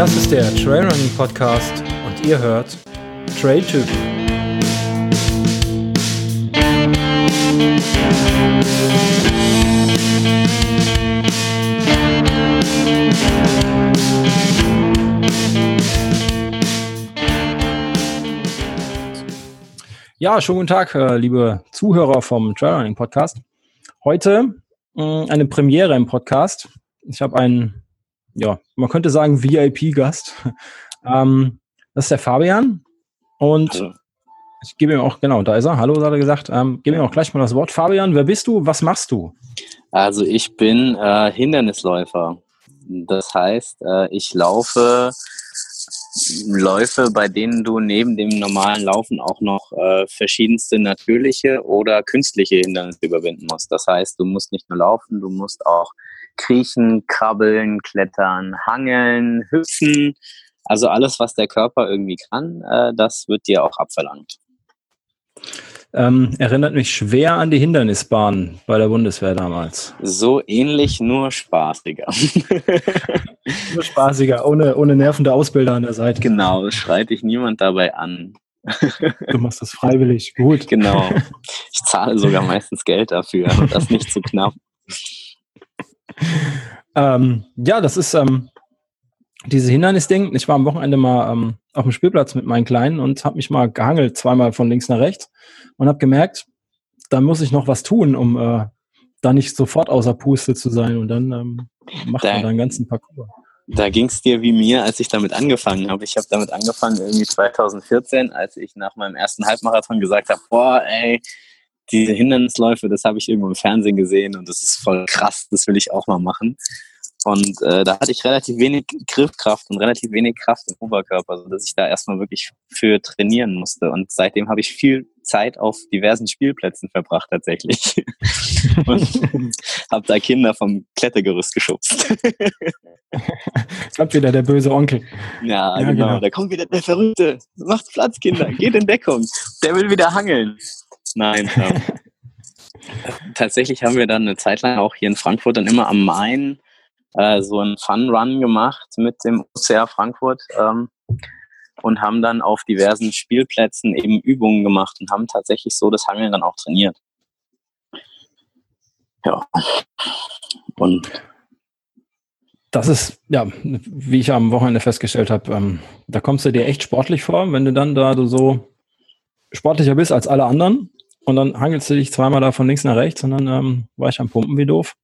Das ist der Trailrunning Podcast und ihr hört Trailtyp. Ja, schönen guten Tag, äh, liebe Zuhörer vom Trailrunning Podcast. Heute mh, eine Premiere im Podcast. Ich habe einen, ja, man könnte sagen VIP-Gast. Ähm, das ist der Fabian und Hallo. ich gebe ihm auch, genau, da ist er, hallo, hat er gesagt, ähm, gebe ihm auch gleich mal das Wort. Fabian, wer bist du, was machst du? Also ich bin äh, Hindernisläufer. Das heißt, äh, ich laufe Läufe, bei denen du neben dem normalen Laufen auch noch äh, verschiedenste natürliche oder künstliche Hindernisse überwinden musst. Das heißt, du musst nicht nur laufen, du musst auch kriechen, krabbeln, klettern, hangeln, hüpfen. Also alles, was der Körper irgendwie kann, äh, das wird dir auch abverlangt. Ähm, erinnert mich schwer an die Hindernisbahn bei der Bundeswehr damals. So ähnlich, nur spaßiger. Nur spaßiger, ohne, ohne nervende Ausbilder an der Seite. genau, schreit dich niemand dabei an. Du machst das freiwillig, gut. Genau. Ich zahle sogar meistens Geld dafür und das nicht zu knapp. Ähm, ja, das ist ähm, diese Hindernisding. Ich war am Wochenende mal ähm, auf dem Spielplatz mit meinen Kleinen und habe mich mal gehangelt, zweimal von links nach rechts und habe gemerkt, da muss ich noch was tun, um äh, da nicht sofort außer Puste zu sein. Und dann ähm, macht Da- man da einen ganzen Parcours. Da ging es dir wie mir, als ich damit angefangen habe. Ich habe damit angefangen irgendwie 2014, als ich nach meinem ersten Halbmarathon gesagt habe, boah, ey, diese Hindernisläufe, das habe ich irgendwo im Fernsehen gesehen und das ist voll krass, das will ich auch mal machen. Und äh, da hatte ich relativ wenig Griffkraft und relativ wenig Kraft im Oberkörper, sodass ich da erstmal wirklich für trainieren musste. Und seitdem habe ich viel Zeit auf diversen Spielplätzen verbracht tatsächlich. und habe da Kinder vom Klettergerüst geschubst. Kommt wieder der böse Onkel. Ja, Ja, genau. genau. Da kommt wieder der Verrückte. Macht Platz, Kinder. Geht in Deckung. Der will wieder hangeln. Nein. Ähm, tatsächlich haben wir dann eine Zeit lang auch hier in Frankfurt dann immer am Main äh, so einen Fun-Run gemacht mit dem OCR Frankfurt ähm, und haben dann auf diversen Spielplätzen eben Übungen gemacht und haben tatsächlich so das Hangeln dann auch trainiert. Ja. Und Das ist, ja, wie ich am Wochenende festgestellt habe, ähm, da kommst du dir echt sportlich vor, wenn du dann da so sportlicher bist als alle anderen und dann hangelst du dich zweimal da von links nach rechts und dann ähm, war ich am Pumpen wie doof.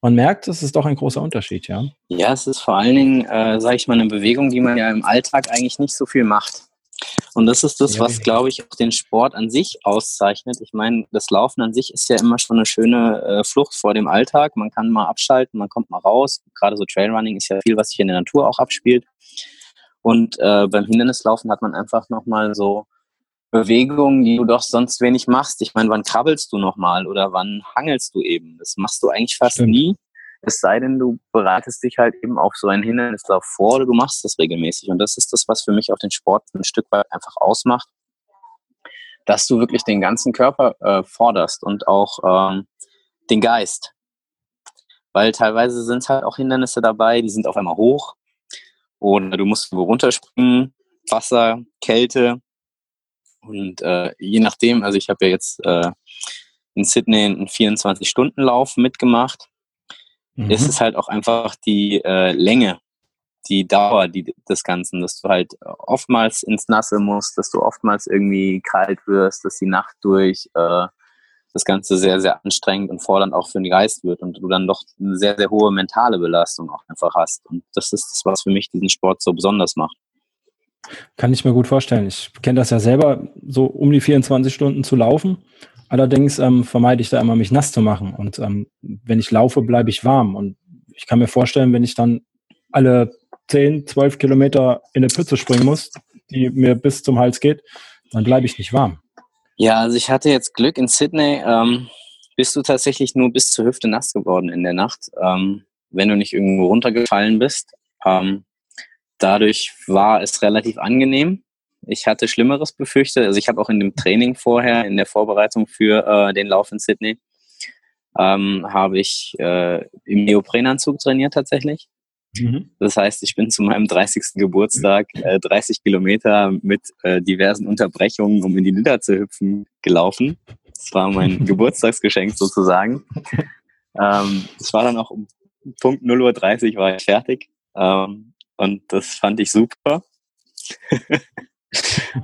Man merkt, es ist doch ein großer Unterschied, ja. Ja, es ist vor allen Dingen, äh, sage ich mal, eine Bewegung, die man ja im Alltag eigentlich nicht so viel macht. Und das ist das, was, glaube ich, auch den Sport an sich auszeichnet. Ich meine, das Laufen an sich ist ja immer schon eine schöne äh, Flucht vor dem Alltag. Man kann mal abschalten, man kommt mal raus. Gerade so Trailrunning ist ja viel, was sich in der Natur auch abspielt. Und äh, beim Hindernislaufen hat man einfach nochmal so Bewegungen, die du doch sonst wenig machst. Ich meine, wann krabbelst du nochmal oder wann hangelst du eben? Das machst du eigentlich fast Stimmt. nie. Es sei denn, du bereitest dich halt eben auf so einen Hindernislauf vor oder du machst das regelmäßig. Und das ist das, was für mich auch den Sport ein Stück weit einfach ausmacht, dass du wirklich den ganzen Körper äh, forderst und auch ähm, den Geist. Weil teilweise sind halt auch Hindernisse dabei, die sind auf einmal hoch oder du musst wo runterspringen, Wasser, Kälte. Und äh, je nachdem, also ich habe ja jetzt äh, in Sydney einen 24-Stunden-Lauf mitgemacht Mhm. ist es halt auch einfach die äh, Länge, die Dauer die, des Ganzen, dass du halt oftmals ins Nasse musst, dass du oftmals irgendwie kalt wirst, dass die Nacht durch äh, das Ganze sehr, sehr anstrengend und fordernd auch für den Geist wird und du dann doch eine sehr, sehr hohe mentale Belastung auch einfach hast. Und das ist das, was für mich diesen Sport so besonders macht. Kann ich mir gut vorstellen. Ich kenne das ja selber, so um die 24 Stunden zu laufen. Allerdings ähm, vermeide ich da immer, mich nass zu machen. Und ähm, wenn ich laufe, bleibe ich warm. Und ich kann mir vorstellen, wenn ich dann alle 10, 12 Kilometer in eine Pfütze springen muss, die mir bis zum Hals geht, dann bleibe ich nicht warm. Ja, also ich hatte jetzt Glück in Sydney. Ähm, bist du tatsächlich nur bis zur Hüfte nass geworden in der Nacht, ähm, wenn du nicht irgendwo runtergefallen bist. Ähm, dadurch war es relativ angenehm. Ich hatte Schlimmeres befürchtet. Also ich habe auch in dem Training vorher, in der Vorbereitung für äh, den Lauf in Sydney, ähm, habe ich äh, im Neoprenanzug trainiert tatsächlich. Mhm. Das heißt, ich bin zu meinem 30. Geburtstag äh, 30 Kilometer mit äh, diversen Unterbrechungen, um in die Nidda zu hüpfen, gelaufen. Das war mein Geburtstagsgeschenk sozusagen. Ähm, war dann auch um Punkt 0.30 Uhr war ich fertig. Ähm, und das fand ich super. ähm,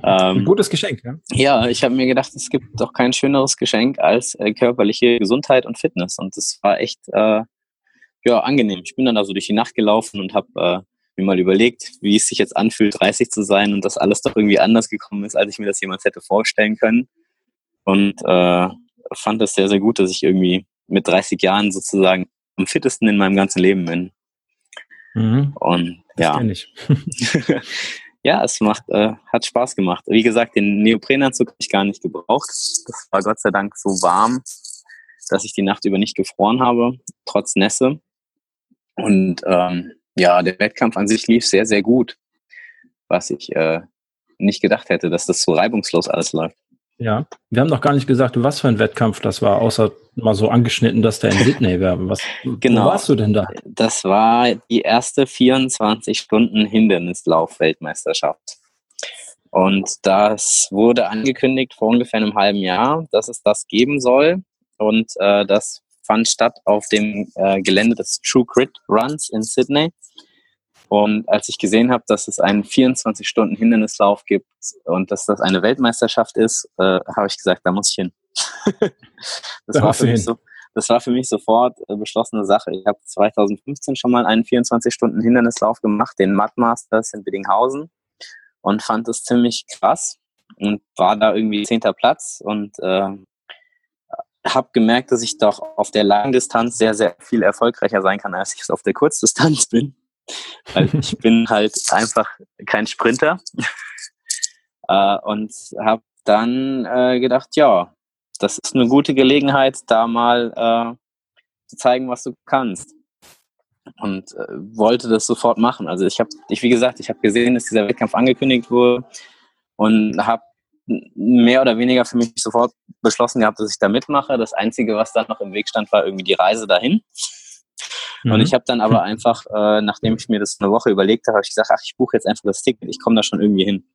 Ein gutes Geschenk, ja? Ja, ich habe mir gedacht, es gibt doch kein schöneres Geschenk als äh, körperliche Gesundheit und Fitness. Und das war echt äh, ja, angenehm. Ich bin dann also durch die Nacht gelaufen und habe äh, mir mal überlegt, wie es sich jetzt anfühlt, 30 zu sein und dass alles doch irgendwie anders gekommen ist, als ich mir das jemals hätte vorstellen können. Und äh, fand es sehr, sehr gut, dass ich irgendwie mit 30 Jahren sozusagen am fittesten in meinem ganzen Leben bin. Mhm. Und ja. ja, es macht, äh, hat Spaß gemacht. Wie gesagt, den Neoprenanzug habe ich gar nicht gebraucht. Das war Gott sei Dank so warm, dass ich die Nacht über nicht gefroren habe, trotz Nässe. Und ähm, ja, der Wettkampf an sich lief sehr, sehr gut, was ich äh, nicht gedacht hätte, dass das so reibungslos alles läuft. Ja, wir haben noch gar nicht gesagt, was für ein Wettkampf das war, außer mal so angeschnitten, dass der in Sydney wäre. Was, genau. Wo warst du denn da? Das war die erste 24 Stunden Hindernislauf-Weltmeisterschaft. Und das wurde angekündigt vor ungefähr einem halben Jahr, dass es das geben soll. Und äh, das fand statt auf dem äh, Gelände des True Grit Runs in Sydney. Und als ich gesehen habe, dass es einen 24-Stunden-Hindernislauf gibt und dass das eine Weltmeisterschaft ist, äh, habe ich gesagt, da muss ich hin. das, war für mich so, das war für mich sofort äh, beschlossene Sache. Ich habe 2015 schon mal einen 24-Stunden-Hindernislauf gemacht, den Mud Masters in Biddinghausen und fand es ziemlich krass und war da irgendwie zehnter Platz und äh, habe gemerkt, dass ich doch auf der langen Distanz sehr, sehr viel erfolgreicher sein kann, als ich es auf der Kurzdistanz bin. Weil ich bin halt einfach kein Sprinter. äh, und habe dann äh, gedacht, ja, das ist eine gute Gelegenheit, da mal äh, zu zeigen, was du kannst. Und äh, wollte das sofort machen. Also ich habe, ich wie gesagt, ich habe gesehen, dass dieser Wettkampf angekündigt wurde und habe mehr oder weniger für mich sofort beschlossen gehabt, dass ich da mitmache. Das Einzige, was dann noch im Weg stand, war irgendwie die Reise dahin. Mhm. Und ich habe dann aber einfach, äh, nachdem ich mir das eine Woche überlegt habe, habe ich gesagt, ach, ich buche jetzt einfach das Ticket, ich komme da schon irgendwie hin.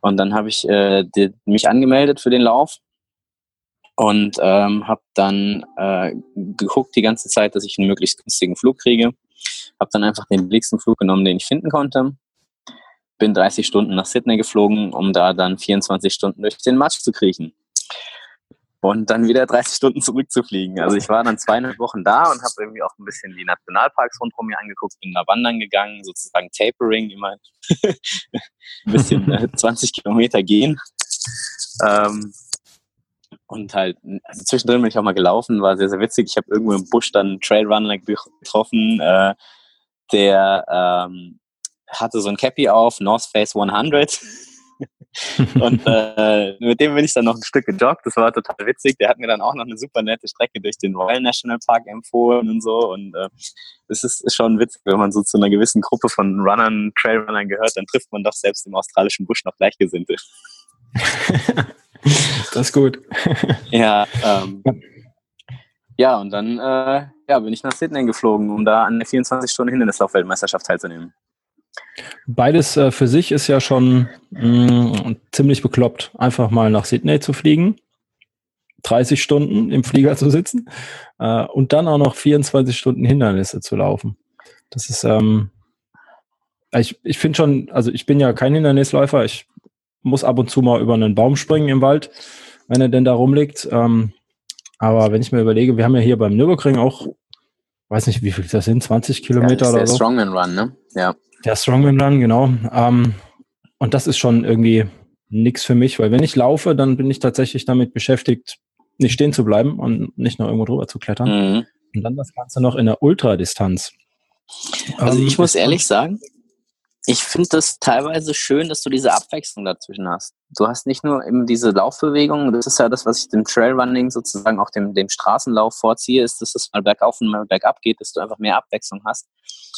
Und dann habe ich äh, die, mich angemeldet für den Lauf und ähm, habe dann äh, geguckt die ganze Zeit, dass ich einen möglichst günstigen Flug kriege. Habe dann einfach den billigsten Flug genommen, den ich finden konnte. Bin 30 Stunden nach Sydney geflogen, um da dann 24 Stunden durch den Matsch zu kriechen und dann wieder 30 Stunden zurückzufliegen. Also ich war dann zweieinhalb Wochen da und habe irgendwie auch ein bisschen die Nationalparks rundherum mir angeguckt, bin da wandern gegangen, sozusagen Tapering, immer ein bisschen äh, 20 Kilometer gehen. Ähm, und halt, also zwischendrin bin ich auch mal gelaufen, war sehr, sehr witzig. Ich habe irgendwo im Busch dann einen Trailrunner getroffen, äh, der ähm, hatte so ein Cappy auf, North Face 100 und äh, mit dem bin ich dann noch ein Stück gejoggt. Das war total witzig. Der hat mir dann auch noch eine super nette Strecke durch den Royal National Park empfohlen und so. Und äh, das ist, ist schon witzig, wenn man so zu einer gewissen Gruppe von Runnern, Trailrunnern gehört, dann trifft man doch selbst im australischen Busch noch Gleichgesinnte. das ist gut. ja, ähm, ja, und dann äh, ja, bin ich nach Sydney geflogen, um da an der 24-Stunden-Hindernislauf-Weltmeisterschaft teilzunehmen. Beides äh, für sich ist ja schon mh, mm, ziemlich bekloppt, einfach mal nach Sydney zu fliegen, 30 Stunden im Flieger zu sitzen äh, und dann auch noch 24 Stunden Hindernisse zu laufen. Das ist, ähm, ich, ich finde schon, also ich bin ja kein Hindernisläufer, ich muss ab und zu mal über einen Baum springen im Wald, wenn er denn da rumliegt. Ähm, aber wenn ich mir überlege, wir haben ja hier beim Nürburgring auch, weiß nicht, wie viel das sind, 20 Kilometer ja, oder so. Strongman Run, ne? Ja. Der Strongman Run, genau. Ähm, und das ist schon irgendwie nichts für mich, weil wenn ich laufe, dann bin ich tatsächlich damit beschäftigt, nicht stehen zu bleiben und nicht noch irgendwo drüber zu klettern. Mhm. Und dann das Ganze noch in der Ultradistanz. Also ähm, ich muss ehrlich sagen, ich finde das teilweise schön, dass du diese Abwechslung dazwischen hast. Du hast nicht nur eben diese Laufbewegung, das ist ja das, was ich dem Trailrunning sozusagen auch dem, dem Straßenlauf vorziehe, ist, dass es mal bergauf und mal bergab geht, dass du einfach mehr Abwechslung hast.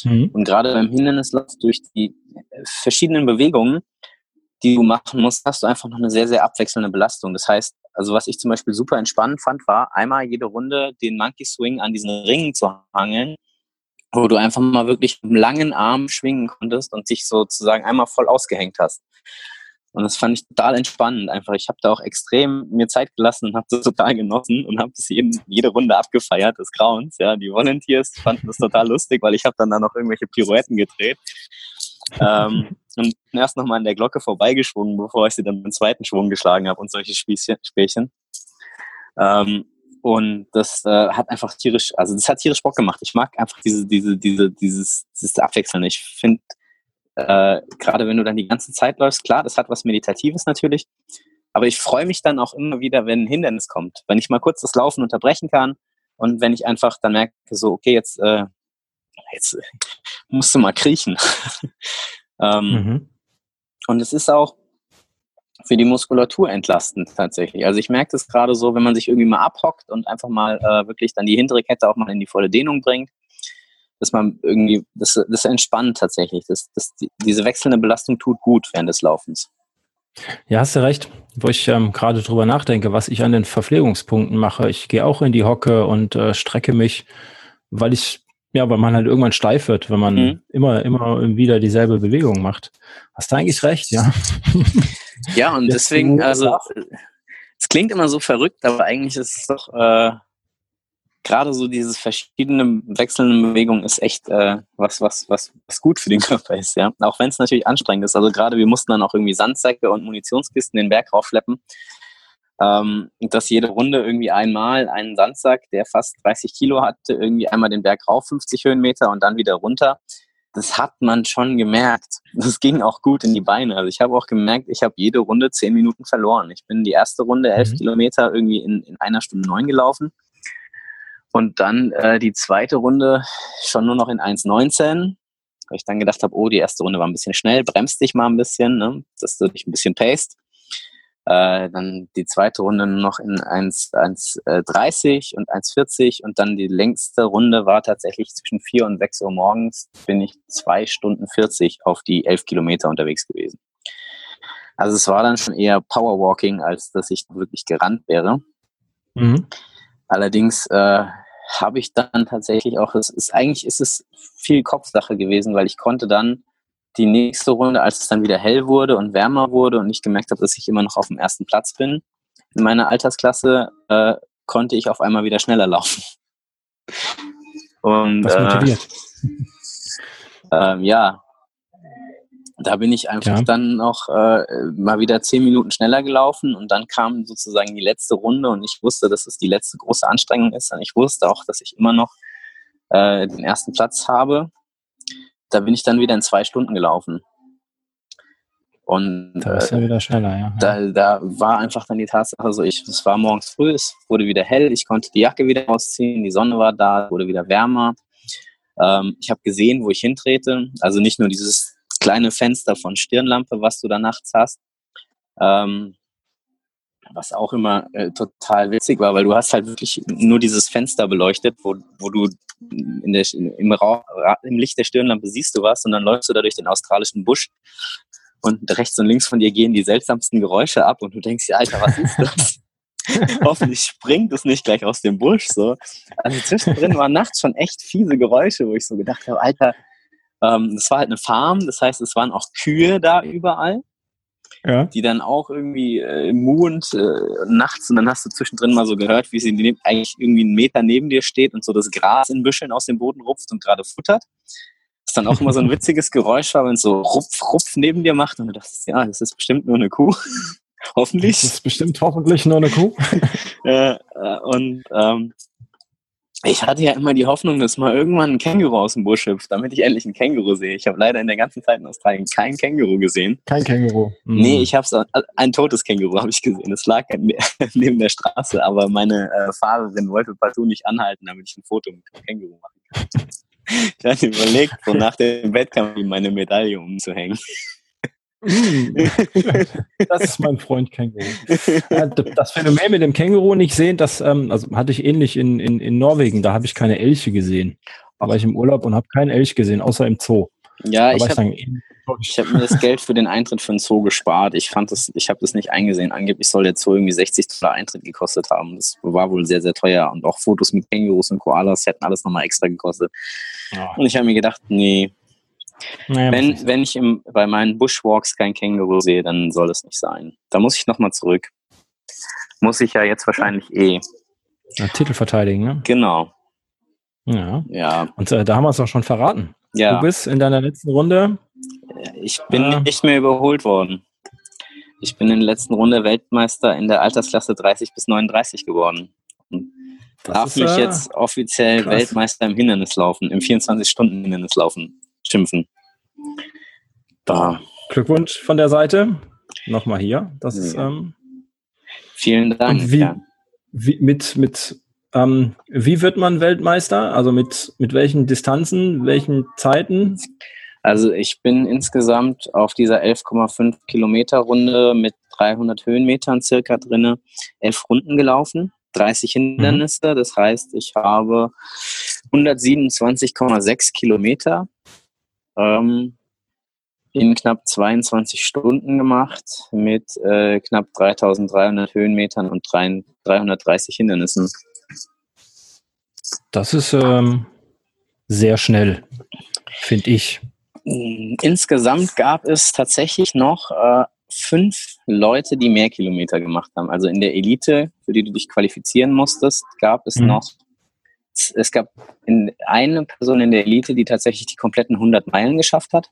Mhm. Und gerade beim Hindernislauf durch die verschiedenen Bewegungen, die du machen musst, hast du einfach noch eine sehr, sehr abwechselnde Belastung. Das heißt, also was ich zum Beispiel super entspannend fand, war einmal jede Runde den Monkey Swing an diesen Ringen zu hangeln wo du einfach mal wirklich mit langen Arm schwingen konntest und dich sozusagen einmal voll ausgehängt hast. Und das fand ich total entspannend. Einfach, ich habe da auch extrem mir Zeit gelassen und habe das total genossen und habe das jeden, jede Runde abgefeiert des Grauens. Ja, die Volunteers fanden das total lustig, weil ich habe dann da noch irgendwelche Pirouetten gedreht. ähm, und erst nochmal an der Glocke vorbeigeschwungen, bevor ich sie dann den zweiten Schwung geschlagen habe und solche Spielchen, Spielchen. Ähm, und das äh, hat einfach tierisch, also das hat tierisch Bock gemacht. Ich mag einfach diese, diese, diese, dieses, dieses Abwechseln. Ich finde, äh, gerade wenn du dann die ganze Zeit läufst, klar, das hat was Meditatives natürlich. Aber ich freue mich dann auch immer wieder, wenn ein Hindernis kommt. Wenn ich mal kurz das Laufen unterbrechen kann und wenn ich einfach dann merke, so, okay, jetzt, äh, jetzt musst du mal kriechen. ähm, mhm. Und es ist auch, für die Muskulatur entlastend tatsächlich. Also ich merke das gerade so, wenn man sich irgendwie mal abhockt und einfach mal äh, wirklich dann die hintere Kette auch mal in die volle Dehnung bringt, dass man irgendwie, das, das entspannt tatsächlich. Das, das, die, diese wechselnde Belastung tut gut während des Laufens. Ja, hast du recht. Wo ich ähm, gerade drüber nachdenke, was ich an den Verpflegungspunkten mache. Ich gehe auch in die Hocke und äh, strecke mich, weil ich, ja, weil man halt irgendwann steif wird, wenn man mhm. immer, immer wieder dieselbe Bewegung macht. Hast du eigentlich recht, ja. Ja, und deswegen, also, es klingt immer so verrückt, aber eigentlich ist es doch, äh, gerade so dieses verschiedene wechselnde Bewegung ist echt äh, was, was, was, was gut für den Körper ist, ja. Auch wenn es natürlich anstrengend ist. Also gerade wir mussten dann auch irgendwie Sandsäcke und Munitionskisten den Berg raufschleppen. Ähm, und dass jede Runde irgendwie einmal einen Sandsack, der fast 30 Kilo hatte, irgendwie einmal den Berg rauf, 50 Höhenmeter und dann wieder runter das hat man schon gemerkt. Das ging auch gut in die Beine. Also ich habe auch gemerkt, ich habe jede Runde zehn Minuten verloren. Ich bin die erste Runde elf mhm. Kilometer irgendwie in, in einer Stunde neun gelaufen. Und dann äh, die zweite Runde schon nur noch in 1,19. Weil ich dann gedacht habe, oh, die erste Runde war ein bisschen schnell, bremst dich mal ein bisschen, ne, dass du dich ein bisschen paced. Äh, dann die zweite Runde noch in 1,30 äh, und 1,40 und dann die längste Runde war tatsächlich zwischen 4 und 6 Uhr morgens, bin ich 2 Stunden 40 auf die 11 Kilometer unterwegs gewesen. Also es war dann schon eher Powerwalking, als dass ich wirklich gerannt wäre. Mhm. Allerdings äh, habe ich dann tatsächlich auch, es ist eigentlich ist es viel Kopfsache gewesen, weil ich konnte dann die nächste Runde, als es dann wieder hell wurde und wärmer wurde und ich gemerkt habe, dass ich immer noch auf dem ersten Platz bin, in meiner Altersklasse äh, konnte ich auf einmal wieder schneller laufen. Und Was motiviert? Äh, äh, ja, da bin ich einfach ja. dann noch äh, mal wieder zehn Minuten schneller gelaufen und dann kam sozusagen die letzte Runde und ich wusste, dass es die letzte große Anstrengung ist und ich wusste auch, dass ich immer noch äh, den ersten Platz habe da bin ich dann wieder in zwei Stunden gelaufen. Und da ist ja äh, wieder schneller, ja. Da, da war einfach dann die Tatsache so, ich, es war morgens früh, es wurde wieder hell, ich konnte die Jacke wieder ausziehen, die Sonne war da, wurde wieder wärmer. Ähm, ich habe gesehen, wo ich hintrete. Also nicht nur dieses kleine Fenster von Stirnlampe, was du da nachts hast, ähm, was auch immer äh, total witzig war, weil du hast halt wirklich nur dieses Fenster beleuchtet, wo, wo du in der, im, Ra im Licht der Stirnlampe siehst du was und dann läufst du da durch den australischen Busch und rechts und links von dir gehen die seltsamsten Geräusche ab und du denkst ja, Alter, was ist das? Hoffentlich springt es nicht gleich aus dem Busch so. Also zwischendrin waren nachts schon echt fiese Geräusche, wo ich so gedacht habe, Alter, ähm, das war halt eine Farm, das heißt, es waren auch Kühe da überall ja. die dann auch irgendwie äh, muhend äh, nachts und dann hast du zwischendrin mal so gehört, wie sie eigentlich irgendwie einen Meter neben dir steht und so das Gras in Büscheln aus dem Boden rupft und gerade futtert. Das dann auch immer so ein witziges Geräusch war, wenn es so rupf, rupf neben dir macht und du dachtest, ja, das ist bestimmt nur eine Kuh. hoffentlich. Das ist bestimmt hoffentlich nur eine Kuh. äh, und ähm, ich hatte ja immer die Hoffnung, dass mal irgendwann ein Känguru aus dem Busch hüpft, damit ich endlich ein Känguru sehe. Ich habe leider in der ganzen Zeit in Australien kein Känguru gesehen. Kein Känguru. Mhm. Nee, ich habe ein totes Känguru habe ich gesehen. Es lag neben der Straße, aber meine äh, Fahrerin wollte partout nicht anhalten, damit ich ein Foto mit dem Känguru machen kann. Ich hatte überlegt, so nach dem Wettkampf meine Medaille umzuhängen. Das ist mein Freund Känguru. Das Phänomen mit dem Känguru nicht sehen, das ähm, also hatte ich ähnlich in, in, in Norwegen. Da habe ich keine Elche gesehen. Da war ich im Urlaub und habe keinen Elch gesehen, außer im Zoo. Ja, ich habe hab mir das Geld für den Eintritt für den Zoo gespart. Ich fand das, ich habe das nicht eingesehen. Angeblich soll der Zoo irgendwie 60 Dollar Eintritt gekostet haben. Das war wohl sehr, sehr teuer. Und auch Fotos mit Kängurus und Koalas hätten alles nochmal extra gekostet. Ja. Und ich habe mir gedacht, nee, naja, wenn, wenn ich im, bei meinen Bushwalks kein Känguru sehe, dann soll es nicht sein. Da muss ich nochmal zurück. Muss ich ja jetzt wahrscheinlich eh. Ja, Titel verteidigen, ne? Genau. Ja. ja. Und äh, da haben wir es auch schon verraten. Ja. Du bist in deiner letzten Runde. Ich bin äh, nicht mehr überholt worden. Ich bin in der letzten Runde Weltmeister in der Altersklasse 30 bis 39 geworden. Und darf mich äh, jetzt offiziell krass. Weltmeister im Hindernislaufen, im 24-Stunden-Hindernislaufen schimpfen. Da. Glückwunsch von der Seite. Nochmal hier. Das ist, ähm, Vielen Dank. Wie, ja. wie, mit, mit, ähm, wie wird man Weltmeister? Also mit, mit welchen Distanzen, welchen Zeiten? Also ich bin insgesamt auf dieser 11,5 Kilometer Runde mit 300 Höhenmetern circa drinne elf Runden gelaufen, 30 Hindernisse. Mhm. Das heißt, ich habe 127,6 Kilometer ähm, in knapp 22 Stunden gemacht mit äh, knapp 3300 Höhenmetern und 330 Hindernissen. Das ist ähm, sehr schnell, finde ich. Insgesamt gab es tatsächlich noch äh, fünf Leute, die mehr Kilometer gemacht haben. Also in der Elite, für die du dich qualifizieren musstest, gab es mhm. noch, es gab eine Person in der Elite, die tatsächlich die kompletten 100 Meilen geschafft hat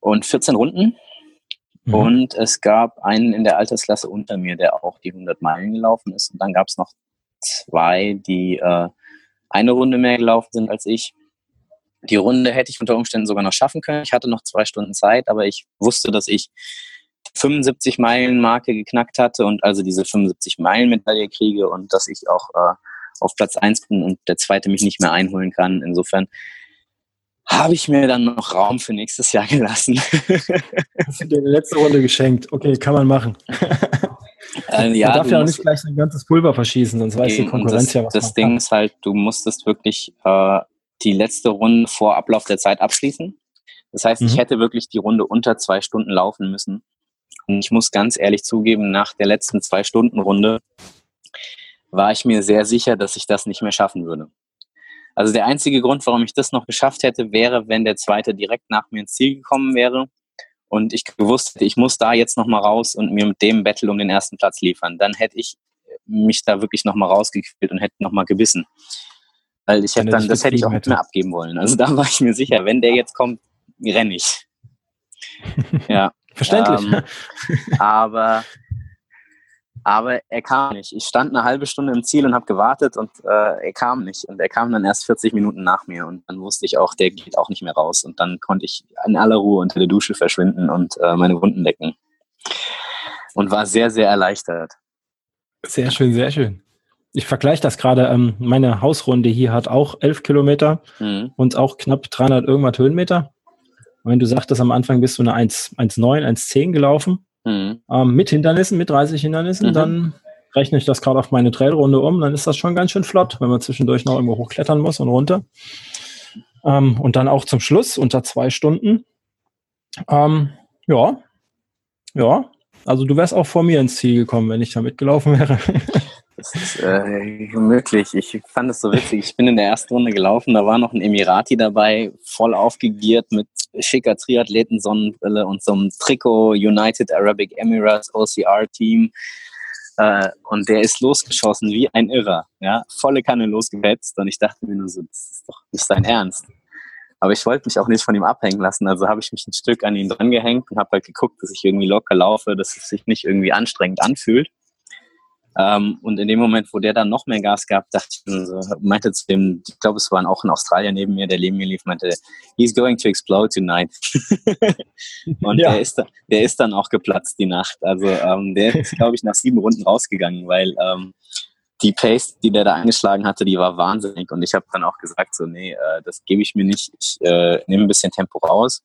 und 14 Runden. Mhm. Und es gab einen in der Altersklasse unter mir, der auch die 100 Meilen gelaufen ist. Und dann gab es noch zwei, die äh, eine Runde mehr gelaufen sind als ich. Die Runde hätte ich unter Umständen sogar noch schaffen können. Ich hatte noch zwei Stunden Zeit, aber ich wusste, dass ich die 75 Meilen Marke geknackt hatte und also diese 75 Meilen Medaille kriege und dass ich auch äh, auf Platz 1 bin und der zweite mich nicht mehr einholen kann. Insofern habe ich mir dann noch Raum für nächstes Jahr gelassen. Hast du dir die letzte Runde geschenkt? Okay, kann man machen. Äh, ja, man darf ja auch nicht gleich ein ganzes Pulver verschießen, sonst weiß die Konkurrenz das, ja, was Das Ding kann. ist halt, du musstest wirklich äh, die letzte Runde vor Ablauf der Zeit abschließen. Das heißt, mhm. ich hätte wirklich die Runde unter zwei Stunden laufen müssen. Und ich muss ganz ehrlich zugeben, nach der letzten zwei Stunden Runde war ich mir sehr sicher, dass ich das nicht mehr schaffen würde. Also der einzige Grund, warum ich das noch geschafft hätte, wäre, wenn der zweite direkt nach mir ins Ziel gekommen wäre und ich gewusst hätte, ich muss da jetzt nochmal raus und mir mit dem Battle um den ersten Platz liefern. Dann hätte ich mich da wirklich nochmal rausgequält und hätte nochmal gebissen. Weil ich hätte dann, das hätte ich auch nicht mehr abgeben wollen. Also da war ich mir sicher, wenn der jetzt kommt, renne ich. Ja. Verständlich. Ähm, aber aber er kam nicht. Ich stand eine halbe Stunde im Ziel und habe gewartet und äh, er kam nicht. Und er kam dann erst 40 Minuten nach mir und dann wusste ich auch, der geht auch nicht mehr raus. Und dann konnte ich in aller Ruhe unter der Dusche verschwinden und äh, meine Wunden decken. Und war sehr, sehr erleichtert. Sehr schön, sehr schön. Ich vergleiche das gerade. Ähm, meine Hausrunde hier hat auch 11 Kilometer mhm. und auch knapp 300 irgendwas Höhenmeter. Und wenn du sagtest, am Anfang bist du eine 1,9, 1,10 gelaufen, Mhm. Ähm, mit Hindernissen, mit 30 Hindernissen, mhm. dann rechne ich das gerade auf meine Trailrunde um, dann ist das schon ganz schön flott, wenn man zwischendurch noch irgendwo hochklettern muss und runter. Ähm, und dann auch zum Schluss unter zwei Stunden. Ähm, ja, ja. Also du wärst auch vor mir ins Ziel gekommen, wenn ich da mitgelaufen wäre. Das ist äh, möglich. Ich fand es so witzig. Ich bin in der ersten Runde gelaufen, da war noch ein Emirati dabei, voll aufgegiert mit schicker Triathleten-Sonnenbrille und so einem Trikot United Arabic Emirates OCR Team. Äh, und der ist losgeschossen wie ein Irrer. Ja? Volle Kanne losgewetzt. Und ich dachte mir nur so, das ist doch nicht sein Ernst. Aber ich wollte mich auch nicht von ihm abhängen lassen. Also habe ich mich ein Stück an ihn dran gehängt und habe halt geguckt, dass ich irgendwie locker laufe, dass es sich nicht irgendwie anstrengend anfühlt. Ähm, und in dem Moment, wo der dann noch mehr Gas gab, dachte ich, so, meinte zu dem, ich glaube, es waren auch in Australien neben mir, der neben mir lief, meinte, he's going to explode tonight. und ja. der, ist der ist dann auch geplatzt die Nacht. Also ähm, der ist, glaube ich, nach sieben Runden rausgegangen, weil ähm, die Pace, die der da eingeschlagen hatte, die war wahnsinnig. Und ich habe dann auch gesagt, so, nee, äh, das gebe ich mir nicht. Ich äh, nehme ein bisschen Tempo raus.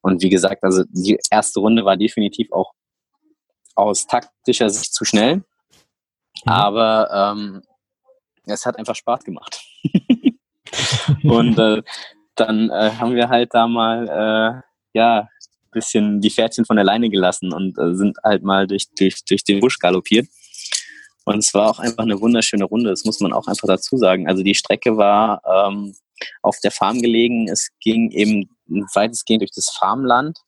Und wie gesagt, also die erste Runde war definitiv auch aus taktischer Sicht zu schnell. Mhm. Aber ähm, es hat einfach Spaß gemacht. und äh, dann äh, haben wir halt da mal äh, ja bisschen die Pferdchen von der Leine gelassen und äh, sind halt mal durch, durch, durch den Busch galoppiert. Und es war auch einfach eine wunderschöne Runde, das muss man auch einfach dazu sagen. Also die Strecke war ähm, auf der Farm gelegen. Es ging eben weitestgehend durch das Farmland.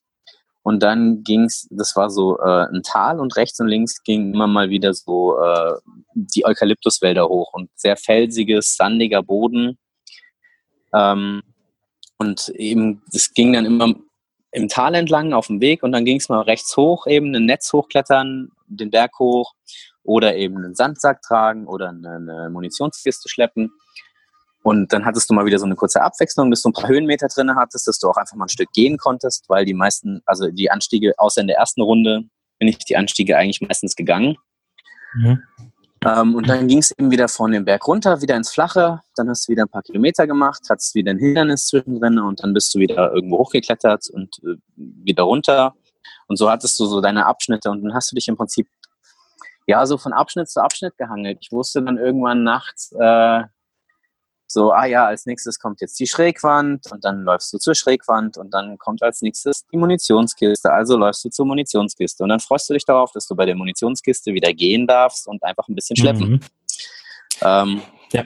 Und dann ging's, das war so äh, ein Tal und rechts und links ging immer mal wieder so äh, die Eukalyptuswälder hoch und sehr felsiges, sandiger Boden. Ähm, und eben, das ging dann immer im Tal entlang auf dem Weg und dann ging es mal rechts hoch, eben ein Netz hochklettern, den Berg hoch oder eben einen Sandsack tragen oder eine, eine Munitionskiste schleppen. Und dann hattest du mal wieder so eine kurze Abwechslung, dass du ein paar Höhenmeter drin hattest, dass du auch einfach mal ein Stück gehen konntest, weil die meisten, also die Anstiege, außer in der ersten Runde, bin ich die Anstiege eigentlich meistens gegangen. Mhm. Ähm, und dann ging es eben wieder von dem Berg runter, wieder ins Flache. Dann hast du wieder ein paar Kilometer gemacht, hattest wieder ein Hindernis zwischendrin und dann bist du wieder irgendwo hochgeklettert und äh, wieder runter. Und so hattest du so deine Abschnitte und dann hast du dich im Prinzip ja so von Abschnitt zu Abschnitt gehangelt. Ich wusste dann irgendwann nachts, äh, so, ah ja, als nächstes kommt jetzt die Schrägwand und dann läufst du zur Schrägwand und dann kommt als nächstes die Munitionskiste. Also läufst du zur Munitionskiste und dann freust du dich darauf, dass du bei der Munitionskiste wieder gehen darfst und einfach ein bisschen schleppen. Mhm. Ähm, ja.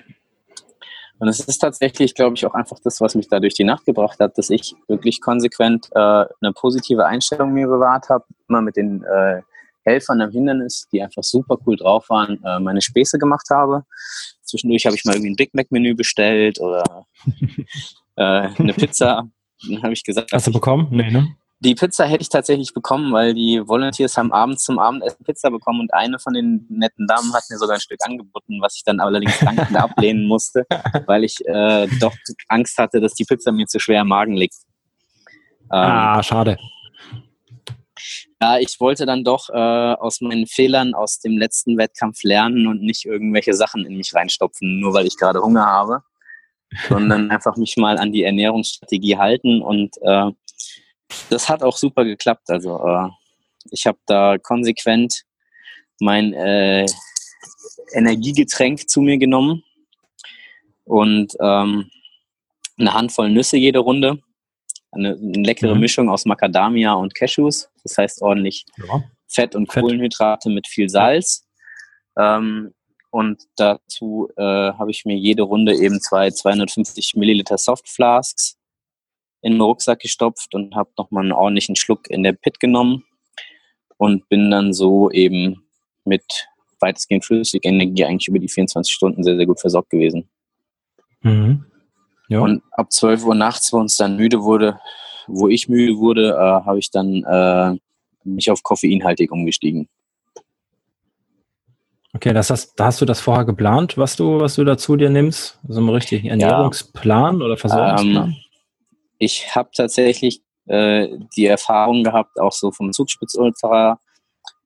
Und es ist tatsächlich, glaube ich, auch einfach das, was mich da durch die Nacht gebracht hat, dass ich wirklich konsequent äh, eine positive Einstellung mir bewahrt habe, immer mit den äh, Helfern am Hindernis, die einfach super cool drauf waren, äh, meine Späße gemacht habe. Zwischendurch habe ich mal irgendwie ein Big Mac Menü bestellt oder äh, eine Pizza. Dann habe ich gesagt, hast du bekommen? Nee, ne? Die Pizza hätte ich tatsächlich bekommen, weil die Volunteers haben abends zum Abendessen Pizza bekommen und eine von den netten Damen hat mir sogar ein Stück angeboten, was ich dann allerdings dankend ablehnen musste, weil ich äh, doch Angst hatte, dass die Pizza mir zu schwer im Magen liegt. Ähm, ah, schade. Ja, ich wollte dann doch äh, aus meinen Fehlern aus dem letzten Wettkampf lernen und nicht irgendwelche Sachen in mich reinstopfen, nur weil ich gerade Hunger habe, sondern einfach mich mal an die Ernährungsstrategie halten und äh, das hat auch super geklappt. Also äh, ich habe da konsequent mein äh, Energiegetränk zu mir genommen und ähm, eine Handvoll Nüsse jede Runde eine, eine leckere mhm. Mischung aus Macadamia und Cashews. Das heißt ordentlich ja. Fett und Fett. Kohlenhydrate mit viel Salz. Ähm, und dazu äh, habe ich mir jede Runde eben zwei 250 Milliliter Softflasks in den Rucksack gestopft und habe nochmal einen ordentlichen Schluck in der Pit genommen und bin dann so eben mit weitestgehend flüssiger Energie eigentlich über die 24 Stunden sehr, sehr gut versorgt gewesen. Mhm. Ja. Und ab 12 Uhr nachts, wo uns dann müde wurde, wo ich müde wurde, äh, habe ich dann äh, mich auf koffeinhaltig umgestiegen. Okay, das hast, da hast du das vorher geplant, was du, was du dazu dir nimmst? So einen richtigen Ernährungsplan ja. oder Versorgungsplan? Ähm, ich habe tatsächlich äh, die Erfahrung gehabt, auch so vom Zugspitzultra,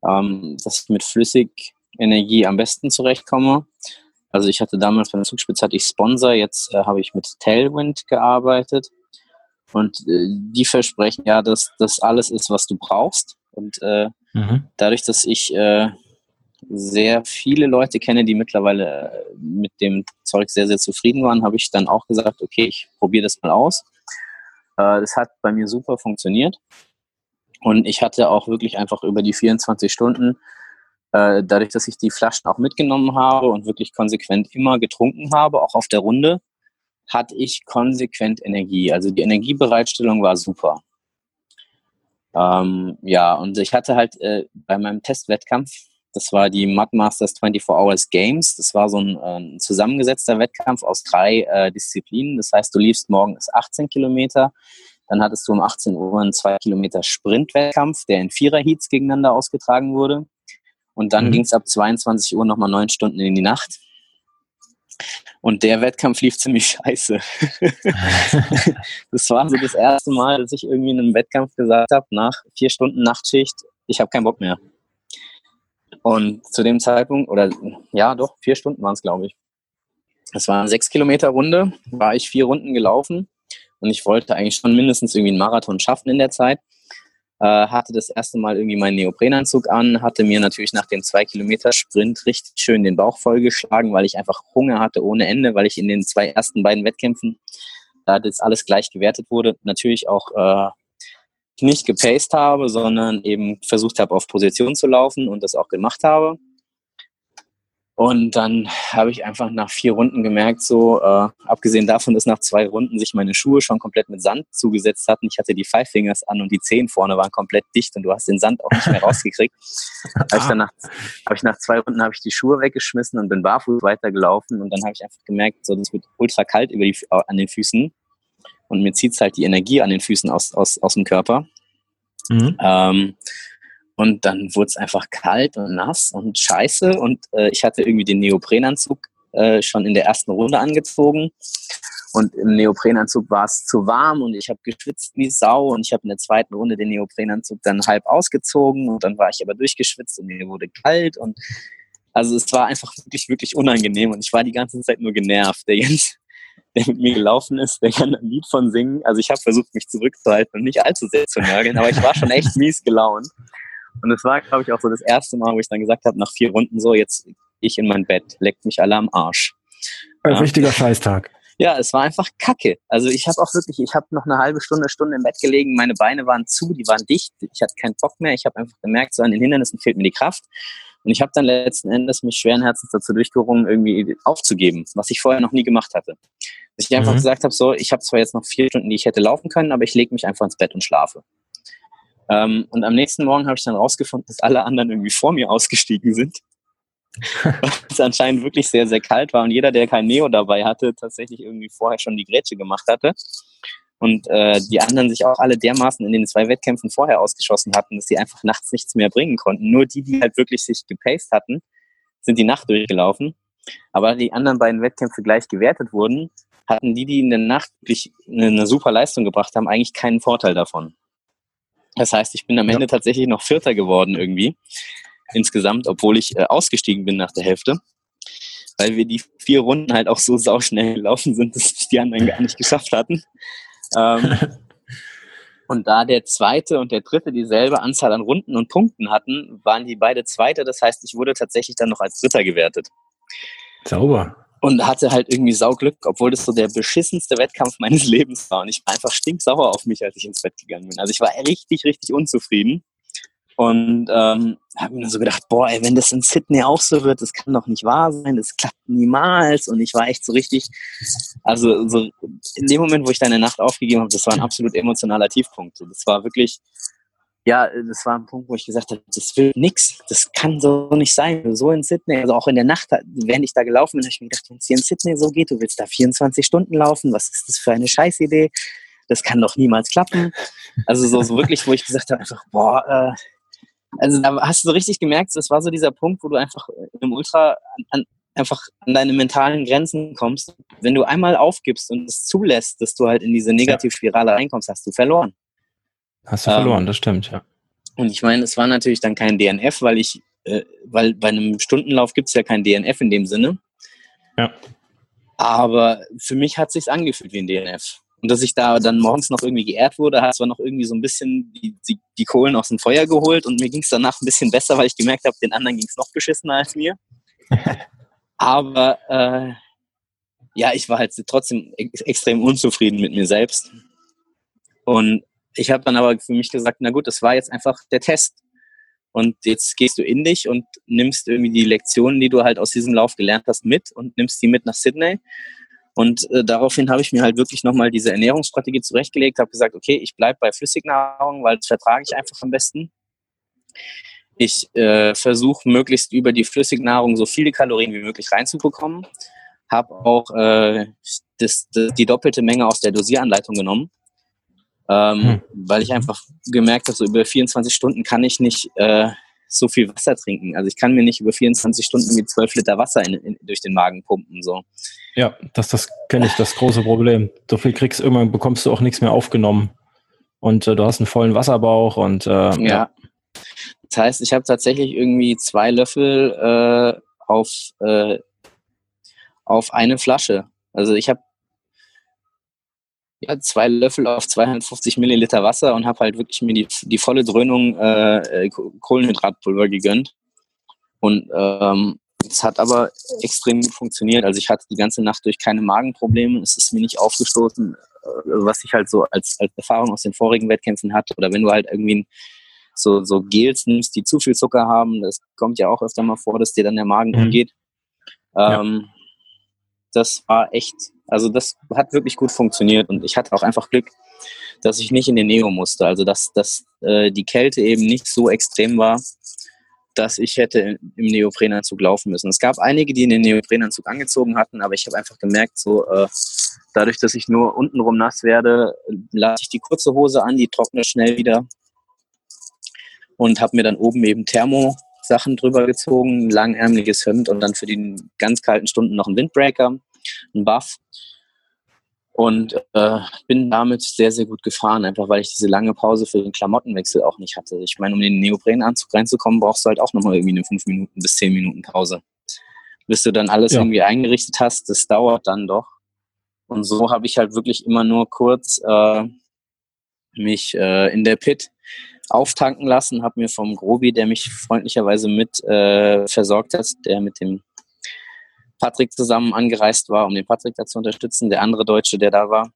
ähm, dass ich mit Flüssigenergie am besten zurechtkomme. Also ich hatte damals beim Zugspitz hatte ich Sponsor, jetzt äh, habe ich mit Tailwind gearbeitet und äh, die versprechen ja, dass das alles ist, was du brauchst. Und äh, mhm. dadurch, dass ich äh, sehr viele Leute kenne, die mittlerweile äh, mit dem Zeug sehr, sehr zufrieden waren, habe ich dann auch gesagt, okay, ich probiere das mal aus. Äh, das hat bei mir super funktioniert. Und ich hatte auch wirklich einfach über die 24 Stunden äh, dadurch, dass ich die Flaschen auch mitgenommen habe und wirklich konsequent immer getrunken habe, auch auf der Runde, hatte ich konsequent Energie. Also die Energiebereitstellung war super. Ähm, ja, und ich hatte halt äh, bei meinem Testwettkampf, das war die Mud Masters 24 Hours Games, das war so ein, äh, zusammengesetzter Wettkampf aus drei äh, Disziplinen. Das heißt, du liefst morgens 18 Kilometer, dann hattest du um 18 Uhr einen 2 Kilometer Sprintwettkampf, der in Vierer-Heats gegeneinander ausgetragen wurde. Und dann mhm. ging es ab 22 Uhr nochmal neun Stunden in die Nacht. Und der Wettkampf lief ziemlich scheiße. das war so das erste Mal, dass ich irgendwie in einem Wettkampf gesagt habe, nach vier Stunden Nachtschicht, ich habe keinen Bock mehr. Und zu dem Zeitpunkt, oder ja, doch, vier Stunden waren es, glaube ich. Es war eine sechs Kilometer Runde, war ich vier Runden gelaufen und ich wollte eigentlich schon mindestens irgendwie einen Marathon schaffen in der Zeit hatte das erste Mal irgendwie meinen Neoprenanzug an, hatte mir natürlich nach dem zwei Kilometer Sprint richtig schön den Bauch vollgeschlagen, weil ich einfach Hunger hatte ohne Ende, weil ich in den zwei ersten beiden Wettkämpfen, da das alles gleich gewertet wurde, natürlich auch äh, nicht gepaced habe, sondern eben versucht habe, auf Position zu laufen und das auch gemacht habe. Und dann habe ich einfach nach vier Runden gemerkt, so äh, abgesehen davon, dass nach zwei Runden sich meine Schuhe schon komplett mit Sand zugesetzt hatten. Ich hatte die Five Fingers an und die Zehen vorne waren komplett dicht und du hast den Sand auch nicht mehr rausgekriegt. habe ich hab ich nach zwei Runden habe ich die Schuhe weggeschmissen und bin barfuß weitergelaufen und dann habe ich einfach gemerkt, so das wird ultra kalt über die, an den Füßen und mir zieht halt die Energie an den Füßen aus, aus, aus dem Körper. Mhm. Ähm, und dann wurde es einfach kalt und nass und scheiße. Und äh, ich hatte irgendwie den Neoprenanzug äh, schon in der ersten Runde angezogen. Und im Neoprenanzug war es zu warm und ich habe geschwitzt wie Sau. Und ich habe in der zweiten Runde den Neoprenanzug dann halb ausgezogen. Und dann war ich aber durchgeschwitzt und mir wurde kalt. Und also es war einfach wirklich, wirklich unangenehm. Und ich war die ganze Zeit nur genervt. Der Jens, der mit mir gelaufen ist, der kann ein Lied von singen. Also ich habe versucht, mich zurückzuhalten und nicht allzu sehr zu nörgeln, aber ich war schon echt mies gelaunt. Und es war, glaube ich, auch so das erste Mal, wo ich dann gesagt habe, nach vier Runden so, jetzt ich in mein Bett, leckt mich alle am Arsch. Ein ja. richtiger Scheißtag. Ja, es war einfach Kacke. Also ich habe auch wirklich, ich habe noch eine halbe Stunde, Stunde im Bett gelegen, meine Beine waren zu, die waren dicht, ich hatte keinen Bock mehr, ich habe einfach gemerkt, so an den Hindernissen fehlt mir die Kraft. Und ich habe dann letzten Endes mich schweren Herzens dazu durchgerungen, irgendwie aufzugeben, was ich vorher noch nie gemacht hatte. Dass ich einfach mhm. gesagt habe, so, ich habe zwar jetzt noch vier Stunden, die ich hätte laufen können, aber ich lege mich einfach ins Bett und schlafe. Ähm, und am nächsten Morgen habe ich dann rausgefunden, dass alle anderen irgendwie vor mir ausgestiegen sind. Weil es anscheinend wirklich sehr, sehr kalt war und jeder, der kein Neo dabei hatte, tatsächlich irgendwie vorher schon die Grätsche gemacht hatte. Und äh, die anderen sich auch alle dermaßen in den zwei Wettkämpfen vorher ausgeschossen hatten, dass sie einfach nachts nichts mehr bringen konnten. Nur die, die halt wirklich sich gepaced hatten, sind die Nacht durchgelaufen. Aber die anderen beiden Wettkämpfe gleich gewertet wurden, hatten die, die in der Nacht wirklich eine, eine super Leistung gebracht haben, eigentlich keinen Vorteil davon. Das heißt, ich bin am Ende ja. tatsächlich noch Vierter geworden irgendwie insgesamt, obwohl ich äh, ausgestiegen bin nach der Hälfte, weil wir die vier Runden halt auch so sauschnell gelaufen sind, dass die anderen gar nicht geschafft hatten. Ähm, und da der zweite und der dritte dieselbe Anzahl an Runden und Punkten hatten, waren die beide Zweite. Das heißt, ich wurde tatsächlich dann noch als Dritter gewertet. Sauber und hatte halt irgendwie Sauglück, obwohl das so der beschissenste Wettkampf meines Lebens war. Und ich war einfach stinksauer auf mich, als ich ins Bett gegangen bin. Also ich war richtig, richtig unzufrieden. Und ähm, habe mir so gedacht, boah, ey, wenn das in Sydney auch so wird, das kann doch nicht wahr sein, das klappt niemals. Und ich war echt so richtig, also so in dem Moment, wo ich deine Nacht aufgegeben habe, das war ein absolut emotionaler Tiefpunkt. Das war wirklich, ja, das war ein Punkt, wo ich gesagt habe, das will nix, das kann so nicht sein. So in Sydney, also auch in der Nacht, während ich da gelaufen bin, habe ich mir gedacht, wenn es hier in Sydney so geht, du willst da 24 Stunden laufen, was ist das für eine Scheißidee? Das kann doch niemals klappen. Also so, so wirklich, wo ich gesagt habe, einfach, boah, äh, also da hast du so richtig gemerkt, das war so dieser Punkt, wo du einfach im Ultra an, an, einfach an deine mentalen Grenzen kommst. Wenn du einmal aufgibst und es zulässt, dass du halt in diese Negativspirale reinkommst, hast du verloren. Hast du verloren, ähm, das stimmt, ja. Und ich meine, es war natürlich dann kein DNF, weil ich, äh, weil bei einem Stundenlauf gibt es ja kein DNF in dem Sinne. Ja. Aber für mich hat es sich angefühlt wie ein DNF. Und dass ich da dann morgens noch irgendwie geehrt wurde, hat zwar noch irgendwie so ein bisschen die, die, die Kohlen aus dem Feuer geholt und mir ging es danach ein bisschen besser, weil ich gemerkt habe, den anderen ging es noch beschissener als mir. Aber äh, ja, ich war halt trotzdem ex extrem unzufrieden mit mir selbst. Und ich habe dann aber für mich gesagt, na gut, das war jetzt einfach der Test. Und jetzt gehst du in dich und nimmst irgendwie die Lektionen, die du halt aus diesem Lauf gelernt hast, mit und nimmst die mit nach Sydney. Und äh, daraufhin habe ich mir halt wirklich nochmal diese Ernährungsstrategie zurechtgelegt, habe gesagt, okay, ich bleibe bei Flüssignahrung, weil das vertrage ich einfach am besten. Ich äh, versuche möglichst über die Flüssignahrung so viele Kalorien wie möglich reinzubekommen. Habe auch äh, das, das, die doppelte Menge aus der Dosieranleitung genommen ähm, hm. weil ich einfach gemerkt habe, so über 24 Stunden kann ich nicht äh, so viel Wasser trinken. Also ich kann mir nicht über 24 Stunden wie 12 Liter Wasser in, in, durch den Magen pumpen. So. Ja, das, das kenne ich, das große Problem. So viel kriegst irgendwann bekommst du auch nichts mehr aufgenommen. Und äh, du hast einen vollen Wasserbauch und äh, ja. ja. Das heißt, ich habe tatsächlich irgendwie zwei Löffel äh, auf, äh, auf eine Flasche. Also ich habe ja, zwei Löffel auf 250 Milliliter Wasser und habe halt wirklich mir die, die volle Dröhnung äh, äh Kohlenhydratpulver gegönnt. Und ähm, es hat aber extrem gut funktioniert. Also ich hatte die ganze Nacht durch keine Magenprobleme. Es ist mir nicht aufgestoßen, äh, was ich halt so als, als Erfahrung aus den vorigen Wettkämpfen hatte. Oder wenn du halt irgendwie so, so Gels nimmst, die zu viel Zucker haben, das kommt ja auch öfter mal vor, dass dir dann der Magen mhm. umgeht. Ähm, ja. Das war echt, also das hat wirklich gut funktioniert und ich hatte auch einfach Glück, dass ich nicht in den Neo musste. Also dass, dass äh, die Kälte eben nicht so extrem war, dass ich hätte im Neoprenanzug laufen müssen. Es gab einige, die in den Neoprenanzug angezogen hatten, aber ich habe einfach gemerkt, so äh, dadurch, dass ich nur untenrum nass werde, lasse ich die kurze Hose an, die trocknet schnell wieder und habe mir dann oben eben Thermo-Sachen drüber gezogen, ein langärmeliges Hemd und dann für die ganz kalten Stunden noch ein Windbreaker, ein Buff und äh, bin damit sehr, sehr gut gefahren, einfach weil ich diese lange Pause für den Klamottenwechsel auch nicht hatte. Ich meine, um in den Neoprenanzug reinzukommen, brauchst du halt auch nochmal irgendwie eine 5 Minuten bis 10 Minuten Pause. Bis du dann alles ja. irgendwie eingerichtet hast, das dauert dann doch. Und so habe ich halt wirklich immer nur kurz äh, mich äh, in der Pit auftanken lassen, habe mir vom Grobi, der mich freundlicherweise mit äh, versorgt hat, der mit dem Patrick zusammen angereist war, um den Patrick da zu unterstützen. Der andere Deutsche, der da war,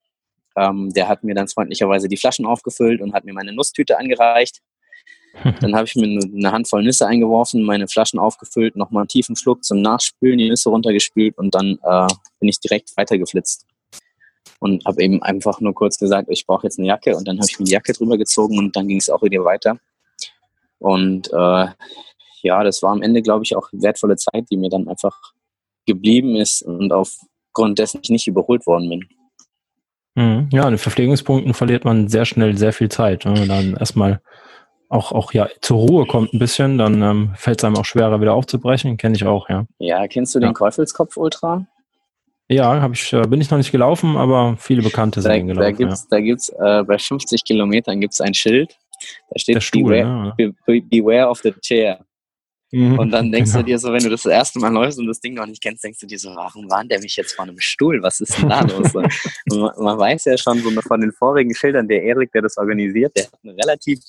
ähm, der hat mir dann freundlicherweise die Flaschen aufgefüllt und hat mir meine Nusstüte angereicht. Dann habe ich mir eine Handvoll Nüsse eingeworfen, meine Flaschen aufgefüllt, nochmal einen tiefen Schluck zum Nachspülen, die Nüsse runtergespült und dann äh, bin ich direkt weitergeflitzt. Und habe eben einfach nur kurz gesagt, ich brauche jetzt eine Jacke und dann habe ich mir die Jacke drüber gezogen und dann ging es auch wieder weiter. Und äh, ja, das war am Ende, glaube ich, auch wertvolle Zeit, die mir dann einfach geblieben ist und aufgrund dessen ich nicht überholt worden bin. Mhm. Ja, in den Verpflegungspunkten verliert man sehr schnell sehr viel Zeit. Wenn man dann erstmal auch, auch ja zur Ruhe kommt ein bisschen, dann ähm, fällt es einem auch schwerer wieder aufzubrechen. Kenne ich auch, ja. Ja, kennst du den ja. Käufelskopf Ultra? Ja, hab ich, äh, bin ich noch nicht gelaufen, aber viele Bekannte sind da, gelaufen. Da gibt's, ja. da gibt's äh, bei 50 Kilometern gibt's ein Schild, da steht Stuhl, beware, ja. be, beware of the chair. Mhm, und dann denkst genau. du dir so, wenn du das, das erste Mal läufst und das Ding noch nicht kennst, denkst du dir so, warum warnt der mich jetzt vor einem Stuhl? Was ist denn da los? man, man, weiß ja schon so von den vorigen Schildern, der Erik, der das organisiert, der hat einen relativ,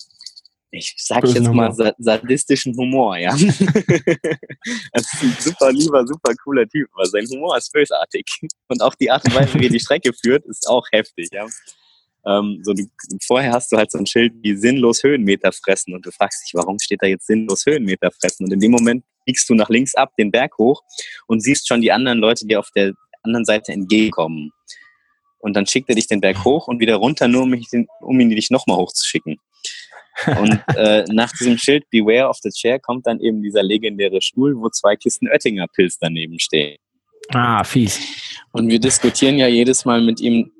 ich sag jetzt mal, Humor. sadistischen Humor, ja. das ist ein super lieber, super cooler Typ, aber sein Humor ist bösartig. Und auch die Art und Weise, wie er die Strecke führt, ist auch heftig, ja. Ähm, so du, vorher hast du halt so ein Schild wie sinnlos Höhenmeter fressen und du fragst dich, warum steht da jetzt sinnlos Höhenmeter fressen? Und in dem Moment biegst du nach links ab, den Berg hoch und siehst schon die anderen Leute, die auf der anderen Seite entgegenkommen. Und dann schickt er dich den Berg hoch und wieder runter, nur um, ihn, um ihn dich nochmal hochzuschicken. Und äh, nach diesem Schild Beware of the Chair kommt dann eben dieser legendäre Stuhl, wo zwei Kisten Oettinger Pilz daneben stehen. Ah, fies. Und wir diskutieren ja jedes Mal mit ihm,